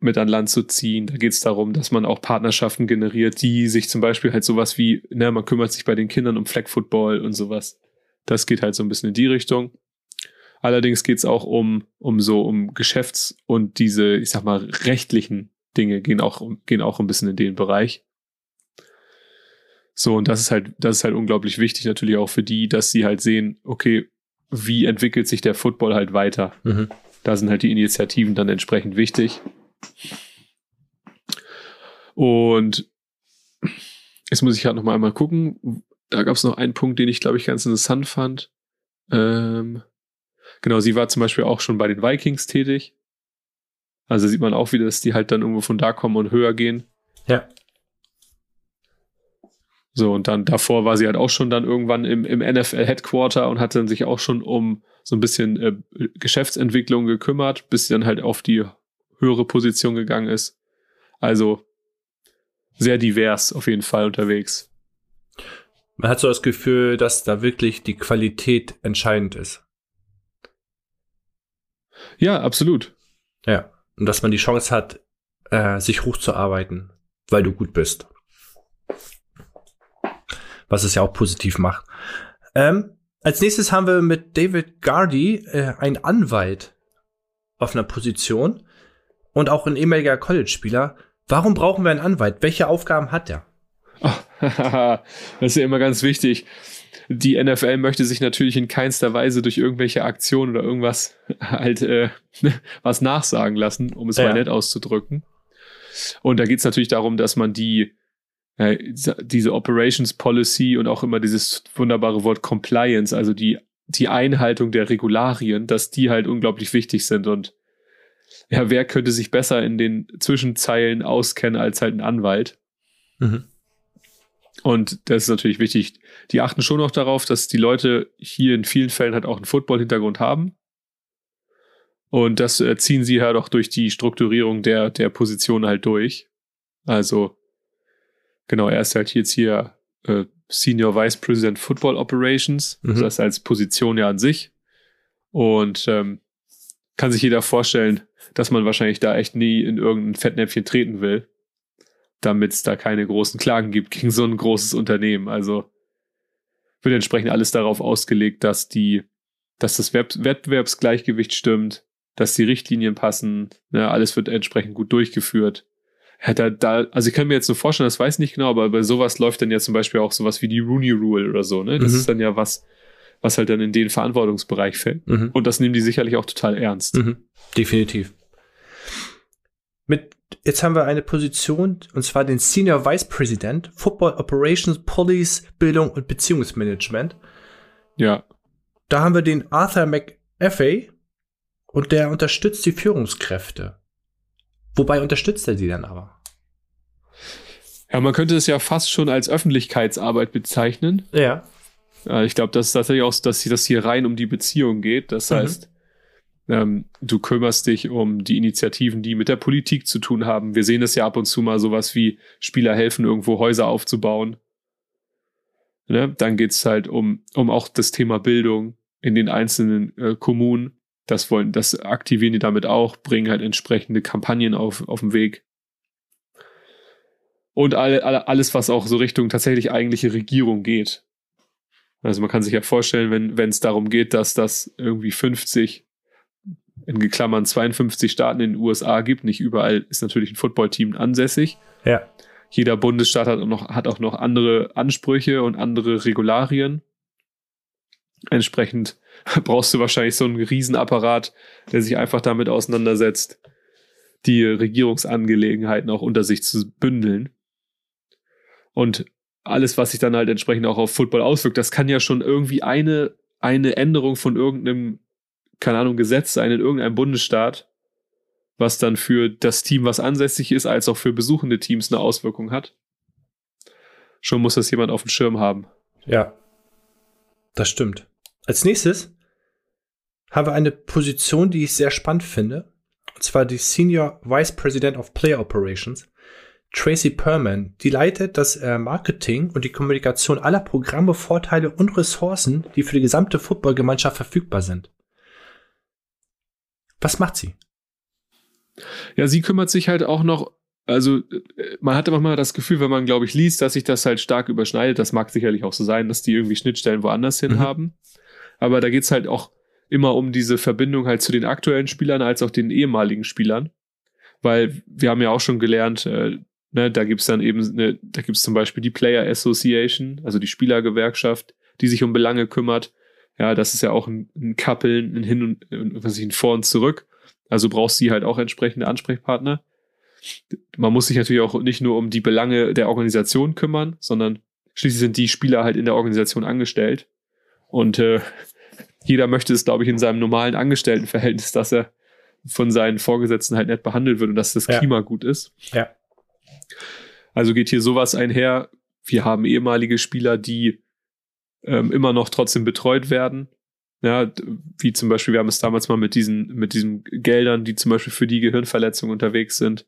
mit an Land zu ziehen. Da geht es darum, dass man auch Partnerschaften generiert, die sich zum Beispiel halt sowas wie, ne, man kümmert sich bei den Kindern um Flag Football und sowas. Das geht halt so ein bisschen in die Richtung. Allerdings geht es auch um, um so um Geschäfts- und diese, ich sag mal, rechtlichen Dinge gehen auch, gehen auch ein bisschen in den Bereich. So, und das ist halt, das ist halt unglaublich wichtig natürlich auch für die, dass sie halt sehen, okay, wie entwickelt sich der Football halt weiter? Mhm. Da sind halt die Initiativen dann entsprechend wichtig. Und jetzt muss ich halt noch mal einmal gucken. Da gab es noch einen Punkt, den ich, glaube ich, ganz interessant fand. Ähm, Genau, sie war zum Beispiel auch schon bei den Vikings tätig. Also sieht man auch wieder, dass die halt dann irgendwo von da kommen und höher gehen. Ja. So, und dann davor war sie halt auch schon dann irgendwann im, im NFL-Headquarter und hat dann sich auch schon um so ein bisschen äh, Geschäftsentwicklung gekümmert, bis sie dann halt auf die höhere Position gegangen ist. Also sehr divers auf jeden Fall unterwegs. Man hat so das Gefühl, dass da wirklich die Qualität entscheidend ist. Ja, absolut. Ja. Und dass man die Chance hat, äh, sich hochzuarbeiten, weil du gut bist. Was es ja auch positiv macht. Ähm, als nächstes haben wir mit David Gardy äh, einen Anwalt auf einer Position und auch ein ehemaliger College-Spieler. Warum brauchen wir einen Anwalt? Welche Aufgaben hat er? Das ist ja immer ganz wichtig die NFL möchte sich natürlich in keinster Weise durch irgendwelche Aktionen oder irgendwas halt äh, was nachsagen lassen, um es ja. mal nett auszudrücken. Und da geht es natürlich darum, dass man die äh, diese Operations Policy und auch immer dieses wunderbare Wort Compliance, also die die Einhaltung der Regularien, dass die halt unglaublich wichtig sind und ja, wer könnte sich besser in den Zwischenzeilen auskennen als halt ein Anwalt? Mhm. Und das ist natürlich wichtig. Die achten schon noch darauf, dass die Leute hier in vielen Fällen halt auch einen Football-Hintergrund haben. Und das ziehen sie halt auch durch die Strukturierung der, der Position halt durch. Also, genau, er ist halt jetzt hier äh, Senior Vice President Football Operations. Mhm. Das heißt als Position ja an sich. Und ähm, kann sich jeder vorstellen, dass man wahrscheinlich da echt nie in irgendein Fettnäpfchen treten will damit es da keine großen Klagen gibt gegen so ein großes Unternehmen. Also wird entsprechend alles darauf ausgelegt, dass die, dass das Wettbewerbsgleichgewicht stimmt, dass die Richtlinien passen, ne, alles wird entsprechend gut durchgeführt. Da, da, also ich kann mir jetzt nur vorstellen, das weiß ich nicht genau, aber bei sowas läuft dann ja zum Beispiel auch sowas wie die Rooney Rule oder so, ne? Das mhm. ist dann ja was, was halt dann in den Verantwortungsbereich fällt. Mhm. Und das nehmen die sicherlich auch total ernst. Mhm. Definitiv. Mit jetzt haben wir eine Position, und zwar den Senior Vice President, Football Operations, Police, Bildung und Beziehungsmanagement. Ja. Da haben wir den Arthur McAfee und der unterstützt die Führungskräfte. Wobei unterstützt er die dann aber? Ja, man könnte es ja fast schon als Öffentlichkeitsarbeit bezeichnen. Ja. Ich glaube, dass tatsächlich auch, dass das hier rein um die Beziehung geht. Das mhm. heißt, ähm, du kümmerst dich um die Initiativen, die mit der Politik zu tun haben. Wir sehen es ja ab und zu mal sowas wie Spieler helfen, irgendwo Häuser aufzubauen. Ne? Dann geht's halt um, um auch das Thema Bildung in den einzelnen äh, Kommunen. Das wollen, das aktivieren die damit auch, bringen halt entsprechende Kampagnen auf, auf den Weg. Und alle, alle, alles, was auch so Richtung tatsächlich eigentliche Regierung geht. Also man kann sich ja vorstellen, wenn es darum geht, dass das irgendwie 50 in Klammern 52 Staaten in den USA gibt, nicht überall ist natürlich ein Footballteam ansässig. Ja. Jeder Bundesstaat hat auch noch, hat auch noch andere Ansprüche und andere Regularien. Entsprechend brauchst du wahrscheinlich so einen Riesenapparat, der sich einfach damit auseinandersetzt, die Regierungsangelegenheiten auch unter sich zu bündeln. Und alles, was sich dann halt entsprechend auch auf Football auswirkt, das kann ja schon irgendwie eine, eine Änderung von irgendeinem, keine Ahnung, Gesetz sein in irgendeinem Bundesstaat, was dann für das Team, was ansässig ist, als auch für besuchende Teams eine Auswirkung hat. Schon muss das jemand auf dem Schirm haben. Ja, das stimmt. Als nächstes haben wir eine Position, die ich sehr spannend finde. Und zwar die Senior Vice President of Player Operations, Tracy Perman. Die leitet das äh, Marketing und die Kommunikation aller Programme, Vorteile und Ressourcen, die für die gesamte Footballgemeinschaft verfügbar sind. Was macht sie? Ja, sie kümmert sich halt auch noch, also äh, man hat immer mal das Gefühl, wenn man, glaube ich, liest, dass sich das halt stark überschneidet. Das mag sicherlich auch so sein, dass die irgendwie Schnittstellen woanders hin mhm. haben. Aber da geht's halt auch immer um diese Verbindung halt zu den aktuellen Spielern als auch den ehemaligen Spielern. Weil wir haben ja auch schon gelernt, äh, ne, da gibt's dann eben, ne, da gibt's zum Beispiel die Player Association, also die Spielergewerkschaft, die sich um Belange kümmert. Ja, das ist ja auch ein, ein Kappeln, ein Hin und was ich, ein Vor und Zurück. Also brauchst sie halt auch entsprechende Ansprechpartner. Man muss sich natürlich auch nicht nur um die Belange der Organisation kümmern, sondern schließlich sind die Spieler halt in der Organisation angestellt. Und äh, jeder möchte es, glaube ich, in seinem normalen Angestelltenverhältnis, dass er von seinen Vorgesetzten halt nett behandelt wird und dass das ja. Klima gut ist. Ja. Also geht hier sowas einher. Wir haben ehemalige Spieler, die ähm, immer noch trotzdem betreut werden, ja, wie zum Beispiel, wir haben es damals mal mit diesen, mit diesen Geldern, die zum Beispiel für die Gehirnverletzung unterwegs sind.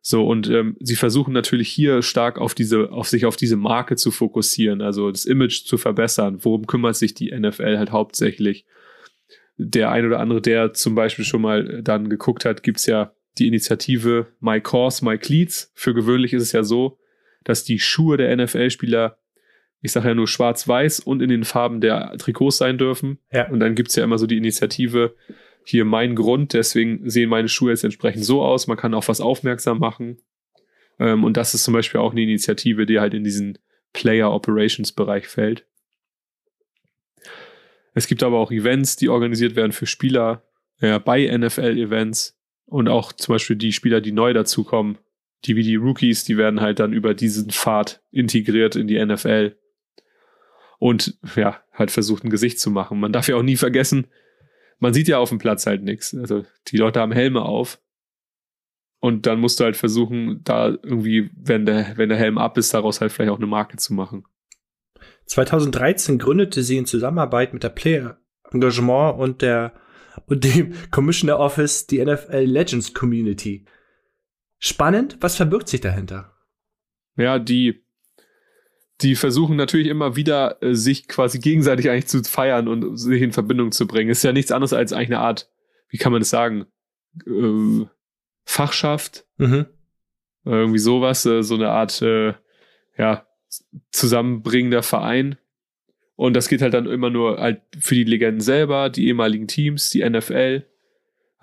So, und ähm, sie versuchen natürlich hier stark auf diese, auf sich auf diese Marke zu fokussieren, also das Image zu verbessern. Worum kümmert sich die NFL halt hauptsächlich? Der ein oder andere, der zum Beispiel schon mal dann geguckt hat, gibt's ja die Initiative My Course, My Cleats. Für gewöhnlich ist es ja so, dass die Schuhe der NFL-Spieler ich sage ja nur schwarz-weiß und in den Farben der Trikots sein dürfen. Ja. Und dann gibt's ja immer so die Initiative, hier mein Grund, deswegen sehen meine Schuhe jetzt entsprechend so aus. Man kann auf was aufmerksam machen. Ähm, und das ist zum Beispiel auch eine Initiative, die halt in diesen Player Operations Bereich fällt. Es gibt aber auch Events, die organisiert werden für Spieler ja, bei NFL-Events und auch zum Beispiel die Spieler, die neu dazukommen, die wie die Rookies, die werden halt dann über diesen Pfad integriert in die NFL und ja, halt versucht ein Gesicht zu machen. Man darf ja auch nie vergessen, man sieht ja auf dem Platz halt nichts. Also die Leute haben Helme auf. Und dann musst du halt versuchen, da irgendwie, wenn der, wenn der Helm ab ist, daraus halt vielleicht auch eine Marke zu machen. 2013 gründete sie in Zusammenarbeit mit der Player Engagement und der und dem Commissioner Office die NFL Legends Community. Spannend, was verbirgt sich dahinter? Ja, die die versuchen natürlich immer wieder, äh, sich quasi gegenseitig eigentlich zu feiern und sich in Verbindung zu bringen. Ist ja nichts anderes als eigentlich eine Art, wie kann man das sagen, äh, Fachschaft. Mhm. Irgendwie sowas, äh, so eine Art, äh, ja, zusammenbringender Verein. Und das geht halt dann immer nur halt für die Legenden selber, die ehemaligen Teams, die NFL.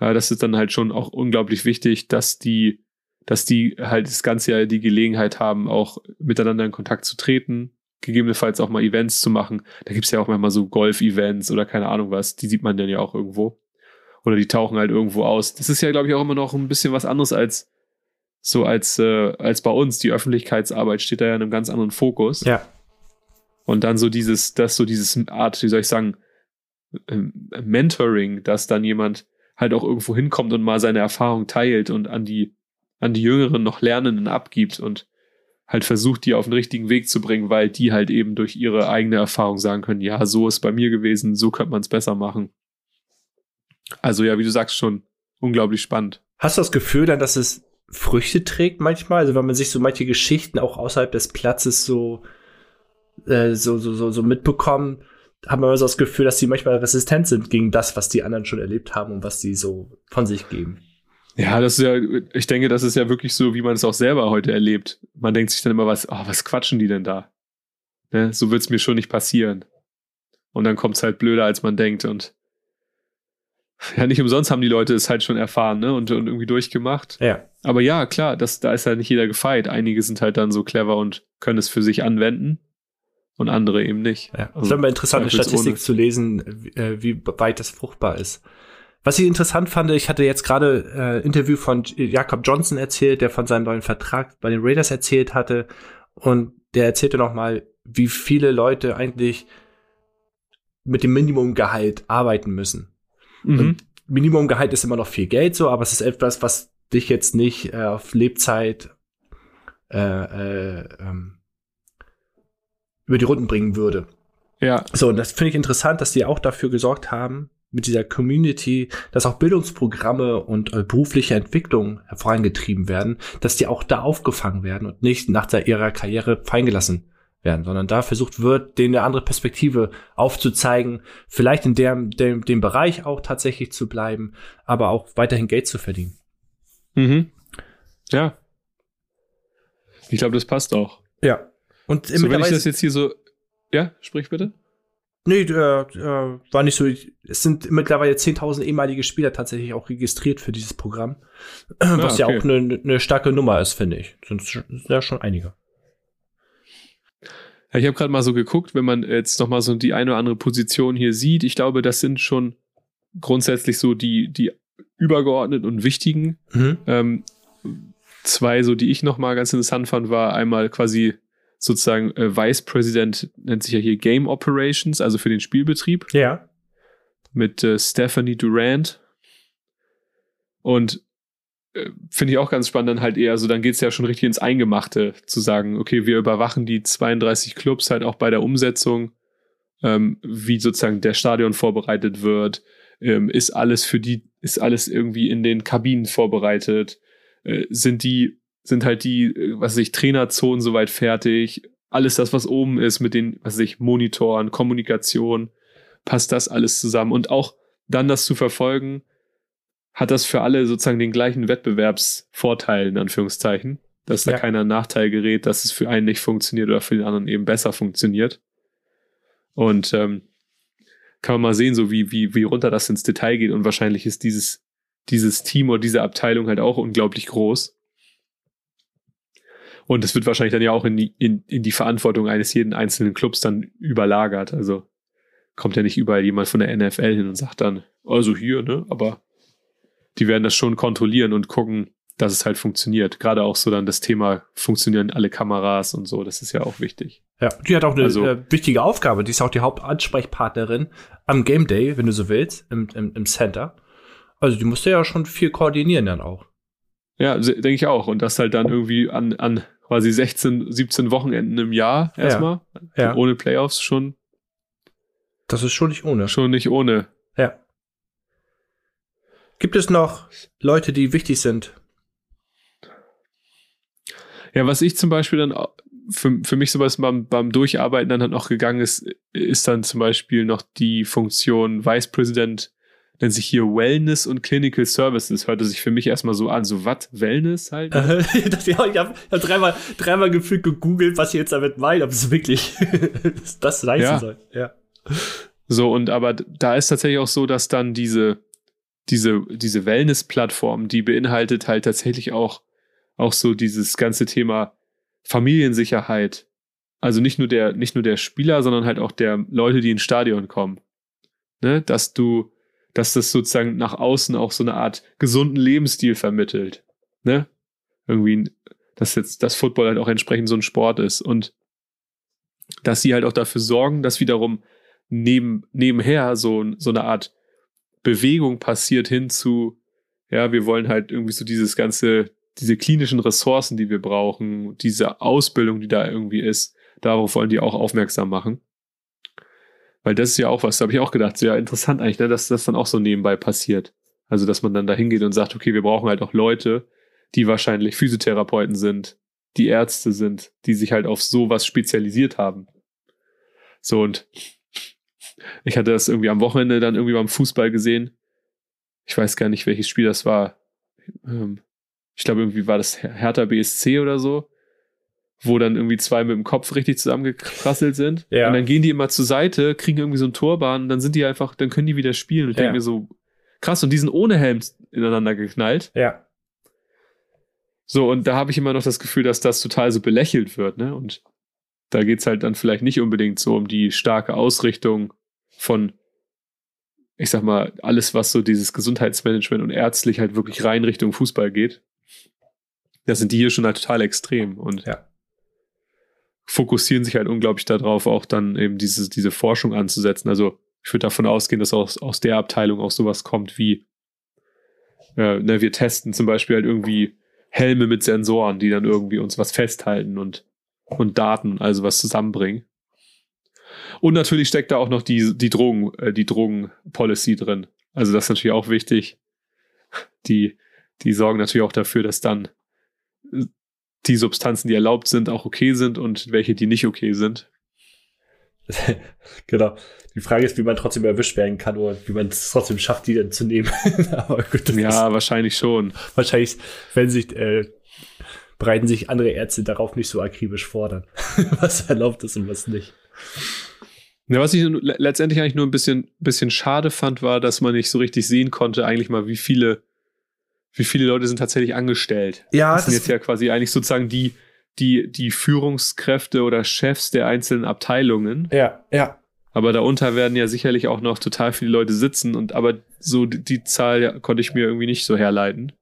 Ja, das ist dann halt schon auch unglaublich wichtig, dass die dass die halt das ganze Jahr die Gelegenheit haben, auch miteinander in Kontakt zu treten, gegebenenfalls auch mal Events zu machen. Da gibt's ja auch manchmal so Golf-Events oder keine Ahnung was, die sieht man dann ja auch irgendwo. Oder die tauchen halt irgendwo aus. Das ist ja, glaube ich, auch immer noch ein bisschen was anderes als so als, äh, als bei uns. Die Öffentlichkeitsarbeit steht da ja in einem ganz anderen Fokus. Ja. Und dann so dieses, das so dieses Art, wie soll ich sagen, ähm, Mentoring, dass dann jemand halt auch irgendwo hinkommt und mal seine Erfahrung teilt und an die an die jüngeren noch Lernenden abgibt und halt versucht, die auf den richtigen Weg zu bringen, weil die halt eben durch ihre eigene Erfahrung sagen können, ja, so ist bei mir gewesen, so könnte man es besser machen. Also ja, wie du sagst schon, unglaublich spannend. Hast du das Gefühl dann, dass es Früchte trägt manchmal? Also wenn man sich so manche Geschichten auch außerhalb des Platzes so, äh, so, so, so, so mitbekommen, haben wir so das Gefühl, dass die manchmal resistent sind gegen das, was die anderen schon erlebt haben und was sie so von sich geben. Ja, das ist ja, ich denke, das ist ja wirklich so, wie man es auch selber heute erlebt. Man denkt sich dann immer, was, oh, was quatschen die denn da? Ne? So wird es mir schon nicht passieren. Und dann kommt es halt blöder, als man denkt. Und ja, nicht umsonst haben die Leute es halt schon erfahren, ne? Und, und irgendwie durchgemacht. Ja. Aber ja, klar, das, da ist halt nicht jeder gefeit. Einige sind halt dann so clever und können es für sich anwenden und andere eben nicht. Ja. Also, es ist immer interessante Statistik zu lesen, wie, äh, wie weit das fruchtbar ist. Was ich interessant fand, ich hatte jetzt gerade äh, Interview von Jakob Johnson erzählt, der von seinem neuen Vertrag bei den Raiders erzählt hatte. Und der erzählte noch mal, wie viele Leute eigentlich mit dem Minimumgehalt arbeiten müssen. Mhm. Minimumgehalt ist immer noch viel Geld so, aber es ist etwas, was dich jetzt nicht äh, auf Lebzeit äh, äh, ähm, über die Runden bringen würde. Ja. So, und das finde ich interessant, dass die auch dafür gesorgt haben, mit dieser Community, dass auch Bildungsprogramme und äh, berufliche Entwicklung vorangetrieben werden, dass die auch da aufgefangen werden und nicht nach der, ihrer Karriere feingelassen werden, sondern da versucht wird, denen eine andere Perspektive aufzuzeigen, vielleicht in dem, dem, dem Bereich auch tatsächlich zu bleiben, aber auch weiterhin Geld zu verdienen. Mhm. Ja. Ich glaube, das passt auch. Ja. Und so, wenn ich das jetzt hier so, ja, sprich bitte. Nee, äh, äh, war nicht so. Es sind mittlerweile 10.000 ehemalige Spieler tatsächlich auch registriert für dieses Programm. Ah, was ja auch eine ne starke Nummer ist, finde ich. Sind ja schon einige. Ja, ich habe gerade mal so geguckt, wenn man jetzt noch mal so die eine oder andere Position hier sieht. Ich glaube, das sind schon grundsätzlich so die, die übergeordneten und wichtigen. Mhm. Ähm, zwei, so die ich noch mal ganz interessant fand, war einmal quasi sozusagen äh, Vice President, nennt sich ja hier Game Operations, also für den Spielbetrieb. Ja. Mit äh, Stephanie Durant. Und äh, finde ich auch ganz spannend, dann halt eher, also dann geht es ja schon richtig ins Eingemachte, zu sagen, okay, wir überwachen die 32 Clubs halt auch bei der Umsetzung, ähm, wie sozusagen der Stadion vorbereitet wird, ähm, ist alles für die, ist alles irgendwie in den Kabinen vorbereitet, äh, sind die sind halt die, äh, was weiß ich, Trainerzonen soweit fertig. Alles das, was oben ist mit den, was weiß ich, Monitoren, Kommunikation, passt das alles zusammen. Und auch dann das zu verfolgen, hat das für alle sozusagen den gleichen Wettbewerbsvorteil, in Anführungszeichen. Dass da ja. keiner Nachteil gerät, dass es für einen nicht funktioniert oder für den anderen eben besser funktioniert. Und ähm, kann man mal sehen, so wie, wie, wie runter das ins Detail geht. Und wahrscheinlich ist dieses, dieses Team oder diese Abteilung halt auch unglaublich groß. Und es wird wahrscheinlich dann ja auch in die, in, in die Verantwortung eines jeden einzelnen Clubs dann überlagert. Also kommt ja nicht überall jemand von der NFL hin und sagt dann, also hier, ne? Aber die werden das schon kontrollieren und gucken, dass es halt funktioniert. Gerade auch so dann das Thema, funktionieren alle Kameras und so, das ist ja auch wichtig. Ja, die hat auch eine also, äh, wichtige Aufgabe. Die ist auch die Hauptansprechpartnerin am Game Day, wenn du so willst, im, im, im Center. Also die musste ja schon viel koordinieren dann auch. Ja, denke ich auch. Und das halt dann irgendwie an, an quasi 16, 17 Wochenenden im Jahr erstmal. Ja. ja. Ohne Playoffs schon. Das ist schon nicht ohne. Schon nicht ohne. Ja. Gibt es noch Leute, die wichtig sind? Ja, was ich zum Beispiel dann für, für mich sowas beim, beim Durcharbeiten dann halt noch gegangen ist, ist dann zum Beispiel noch die Funktion Vice President nennt sich hier Wellness und Clinical Services. Hörte sich für mich erstmal so an, so was? Wellness halt? das, ja, ich habe hab dreimal, dreimal gefühlt gegoogelt, was ich jetzt damit meine, ob es wirklich das leisten ja. soll. Ja. So, und aber da ist tatsächlich auch so, dass dann diese, diese, diese Wellness-Plattform, die beinhaltet halt tatsächlich auch, auch so dieses ganze Thema Familiensicherheit. Also nicht nur der, nicht nur der Spieler, sondern halt auch der Leute, die ins Stadion kommen. Ne? Dass du, dass das sozusagen nach außen auch so eine Art gesunden Lebensstil vermittelt. Ne? Irgendwie, dass jetzt das Football halt auch entsprechend so ein Sport ist und dass sie halt auch dafür sorgen, dass wiederum neben, nebenher so, so eine Art Bewegung passiert hin zu, ja, wir wollen halt irgendwie so dieses ganze, diese klinischen Ressourcen, die wir brauchen, diese Ausbildung, die da irgendwie ist, darauf wollen die auch aufmerksam machen. Weil das ist ja auch was, da habe ich auch gedacht, sehr interessant eigentlich, ne, dass das dann auch so nebenbei passiert. Also, dass man dann da hingeht und sagt, okay, wir brauchen halt auch Leute, die wahrscheinlich Physiotherapeuten sind, die Ärzte sind, die sich halt auf sowas spezialisiert haben. So, und ich hatte das irgendwie am Wochenende dann irgendwie beim Fußball gesehen. Ich weiß gar nicht, welches Spiel das war. ähm, ich glaube, irgendwie war das Hertha BSC oder so, wo dann irgendwie zwei mit dem Kopf richtig zusammengekrasselt sind. Ja. Und dann gehen die immer zur Seite, kriegen irgendwie so einen Torbahn und dann sind die einfach, dann können die wieder spielen. Und ich Ja. denke mir so, krass, und die sind ohne Helm ineinander geknallt. Ja. So, und da habe ich immer noch das Gefühl, dass das total so belächelt wird, ne? Und da geht's halt dann vielleicht nicht unbedingt so um die starke Ausrichtung von, ich sag mal, alles, was so dieses Gesundheitsmanagement und ärztlich halt wirklich rein Richtung Fußball geht. Da sind die hier schon halt total extrem und Ja. Fokussieren sich halt unglaublich darauf, auch dann eben diese, diese Forschung anzusetzen. Also ich würde davon ausgehen, dass aus, aus der Abteilung auch sowas kommt wie, äh, ne, wir testen zum Beispiel halt irgendwie Helme mit Sensoren, die dann irgendwie uns was festhalten und, und Daten, also was zusammenbringen. Und natürlich steckt da auch noch die, die Drogen, äh, die Drogenpolicy drin. Also das ist natürlich auch wichtig. Die, die sorgen natürlich auch dafür, dass dann äh, die Substanzen, die erlaubt sind, auch okay sind und welche, die nicht okay sind. genau. Die Frage ist, wie man trotzdem erwischt werden kann oder wie man es trotzdem schafft, die dann zu nehmen. Aber gut, Ja, wahrscheinlich schon. wahrscheinlich, wenn sich, äh, bereiten sich andere Ärzte darauf nicht so akribisch vor, dann, was erlaubt ist und was nicht. Ja, was ich le- letztendlich eigentlich nur ein bisschen, bisschen schade fand, war, dass man nicht so richtig sehen konnte, eigentlich mal, wie viele, wie viele Leute sind tatsächlich angestellt. Ja, das sind jetzt ja quasi eigentlich sozusagen die, die, die Führungskräfte oder Chefs der einzelnen Abteilungen. ja, ja. Aber darunter werden ja sicherlich auch noch total viele Leute sitzen und aber so die, die Zahl ja, konnte ich mir irgendwie nicht so herleiten.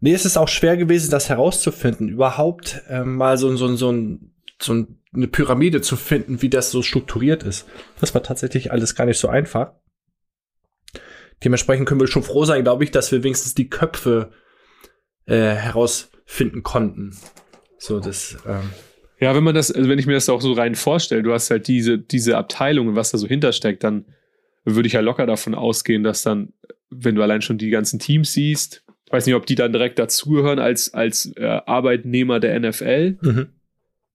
Nee, es ist auch schwer gewesen, das herauszufinden, überhaupt ähm, mal so, so, so, ein, so ein- eine Pyramide zu finden, wie das so strukturiert ist. Das war tatsächlich alles gar nicht so einfach. Dementsprechend können wir schon froh sein, glaube ich, dass wir wenigstens die Köpfe äh, herausfinden konnten. So, das, ähm, Ja, wenn man das, also wenn ich mir das auch so rein vorstelle, du hast halt diese, diese Abteilung und was da so hintersteckt, dann würde ich ja locker davon ausgehen, dass dann, wenn du allein schon die ganzen Teams siehst, ich weiß nicht, ob die dann direkt dazugehören als, als äh, Arbeitnehmer der NFL mhm.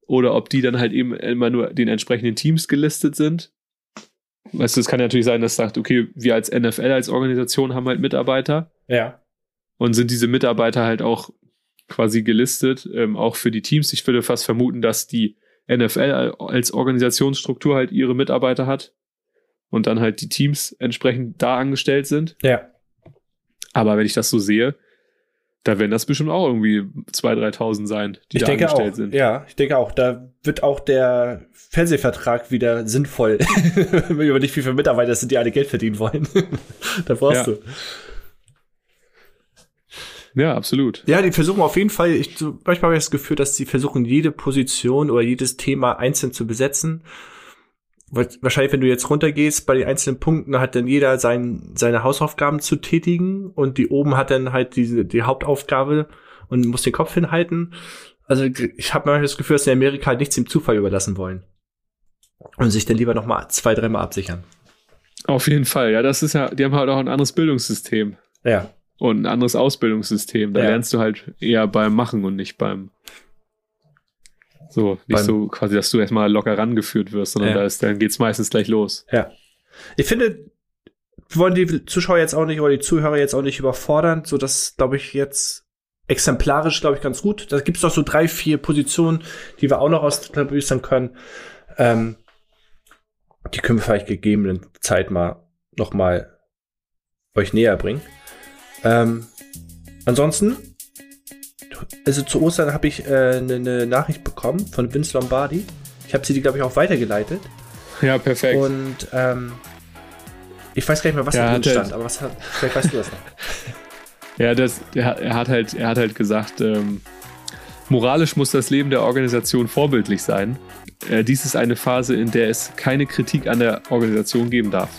oder ob die dann halt eben immer nur den entsprechenden Teams gelistet sind. Weißt du, es kann natürlich sein, dass sagt, okay, wir als NFL, als Organisation haben halt Mitarbeiter ja. und sind diese Mitarbeiter halt auch quasi gelistet, ähm, auch für die Teams. Ich würde fast vermuten, dass die NFL als Organisationsstruktur halt ihre Mitarbeiter hat und dann halt die Teams entsprechend da angestellt sind. Ja. Aber wenn ich das so sehe, da werden das bestimmt auch irgendwie 2.000, 3.000 sein, die Ich da denke angestellt auch. sind. Ja, ich denke auch. Da wird auch der Fernsehvertrag wieder sinnvoll. Wenn wir nicht wie viele Mitarbeiter sind, die alle Geld verdienen wollen. da brauchst Ja. du. Ja, absolut. Ja, die versuchen auf jeden Fall, ich, so, manchmal habe ich das Gefühl, dass sie versuchen, jede Position oder jedes Thema einzeln zu besetzen. Wahrscheinlich, wenn du jetzt runtergehst bei den einzelnen Punkten, hat dann jeder sein, seine Hausaufgaben zu tätigen und die oben hat dann halt diese, die Hauptaufgabe und muss den Kopf hinhalten. Also ich habe manchmal das Gefühl, dass in Amerika halt nichts dem Zufall überlassen wollen. Und sich dann lieber noch mal zwei, dreimal absichern. Auf jeden Fall. Ja, das ist ja, die haben halt auch ein anderes Bildungssystem Ja. und ein anderes Ausbildungssystem. Da Ja. lernst du halt eher beim Machen und nicht beim so, nicht so quasi, dass du erstmal locker rangeführt wirst, sondern Ja. da ist, dann geht's meistens gleich los. Ja. Ich finde, wir wollen die Zuschauer jetzt auch nicht oder die Zuhörer jetzt auch nicht überfordern, so dass, glaube ich, jetzt exemplarisch, glaube ich, ganz gut. Da gibt es doch so drei, vier Positionen, die wir auch noch ausklabüstern können. Ähm, die können wir vielleicht gegebenen Zeit mal noch mal euch näher bringen. Ähm, ansonsten, also zu Ostern habe ich eine äh, ne- ne Nachricht bekommen von Vince Lombardi. Ich habe sie, glaube ich, auch weitergeleitet. Ja, perfekt. Und ähm, ich weiß gar nicht mehr, was Ja, da drin stand, aber was hat, vielleicht weißt du das noch. Ja, das, er, er hat halt, er hat halt gesagt, ähm, moralisch muss das Leben der Organisation vorbildlich sein. Äh, dies ist eine Phase, in der es keine Kritik an der Organisation geben darf.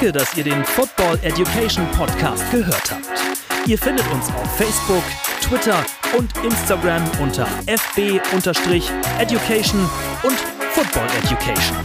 Danke, dass ihr den Football Education Podcast gehört habt. Ihr findet uns auf Facebook, Twitter und Instagram unter fb-education und Football Education.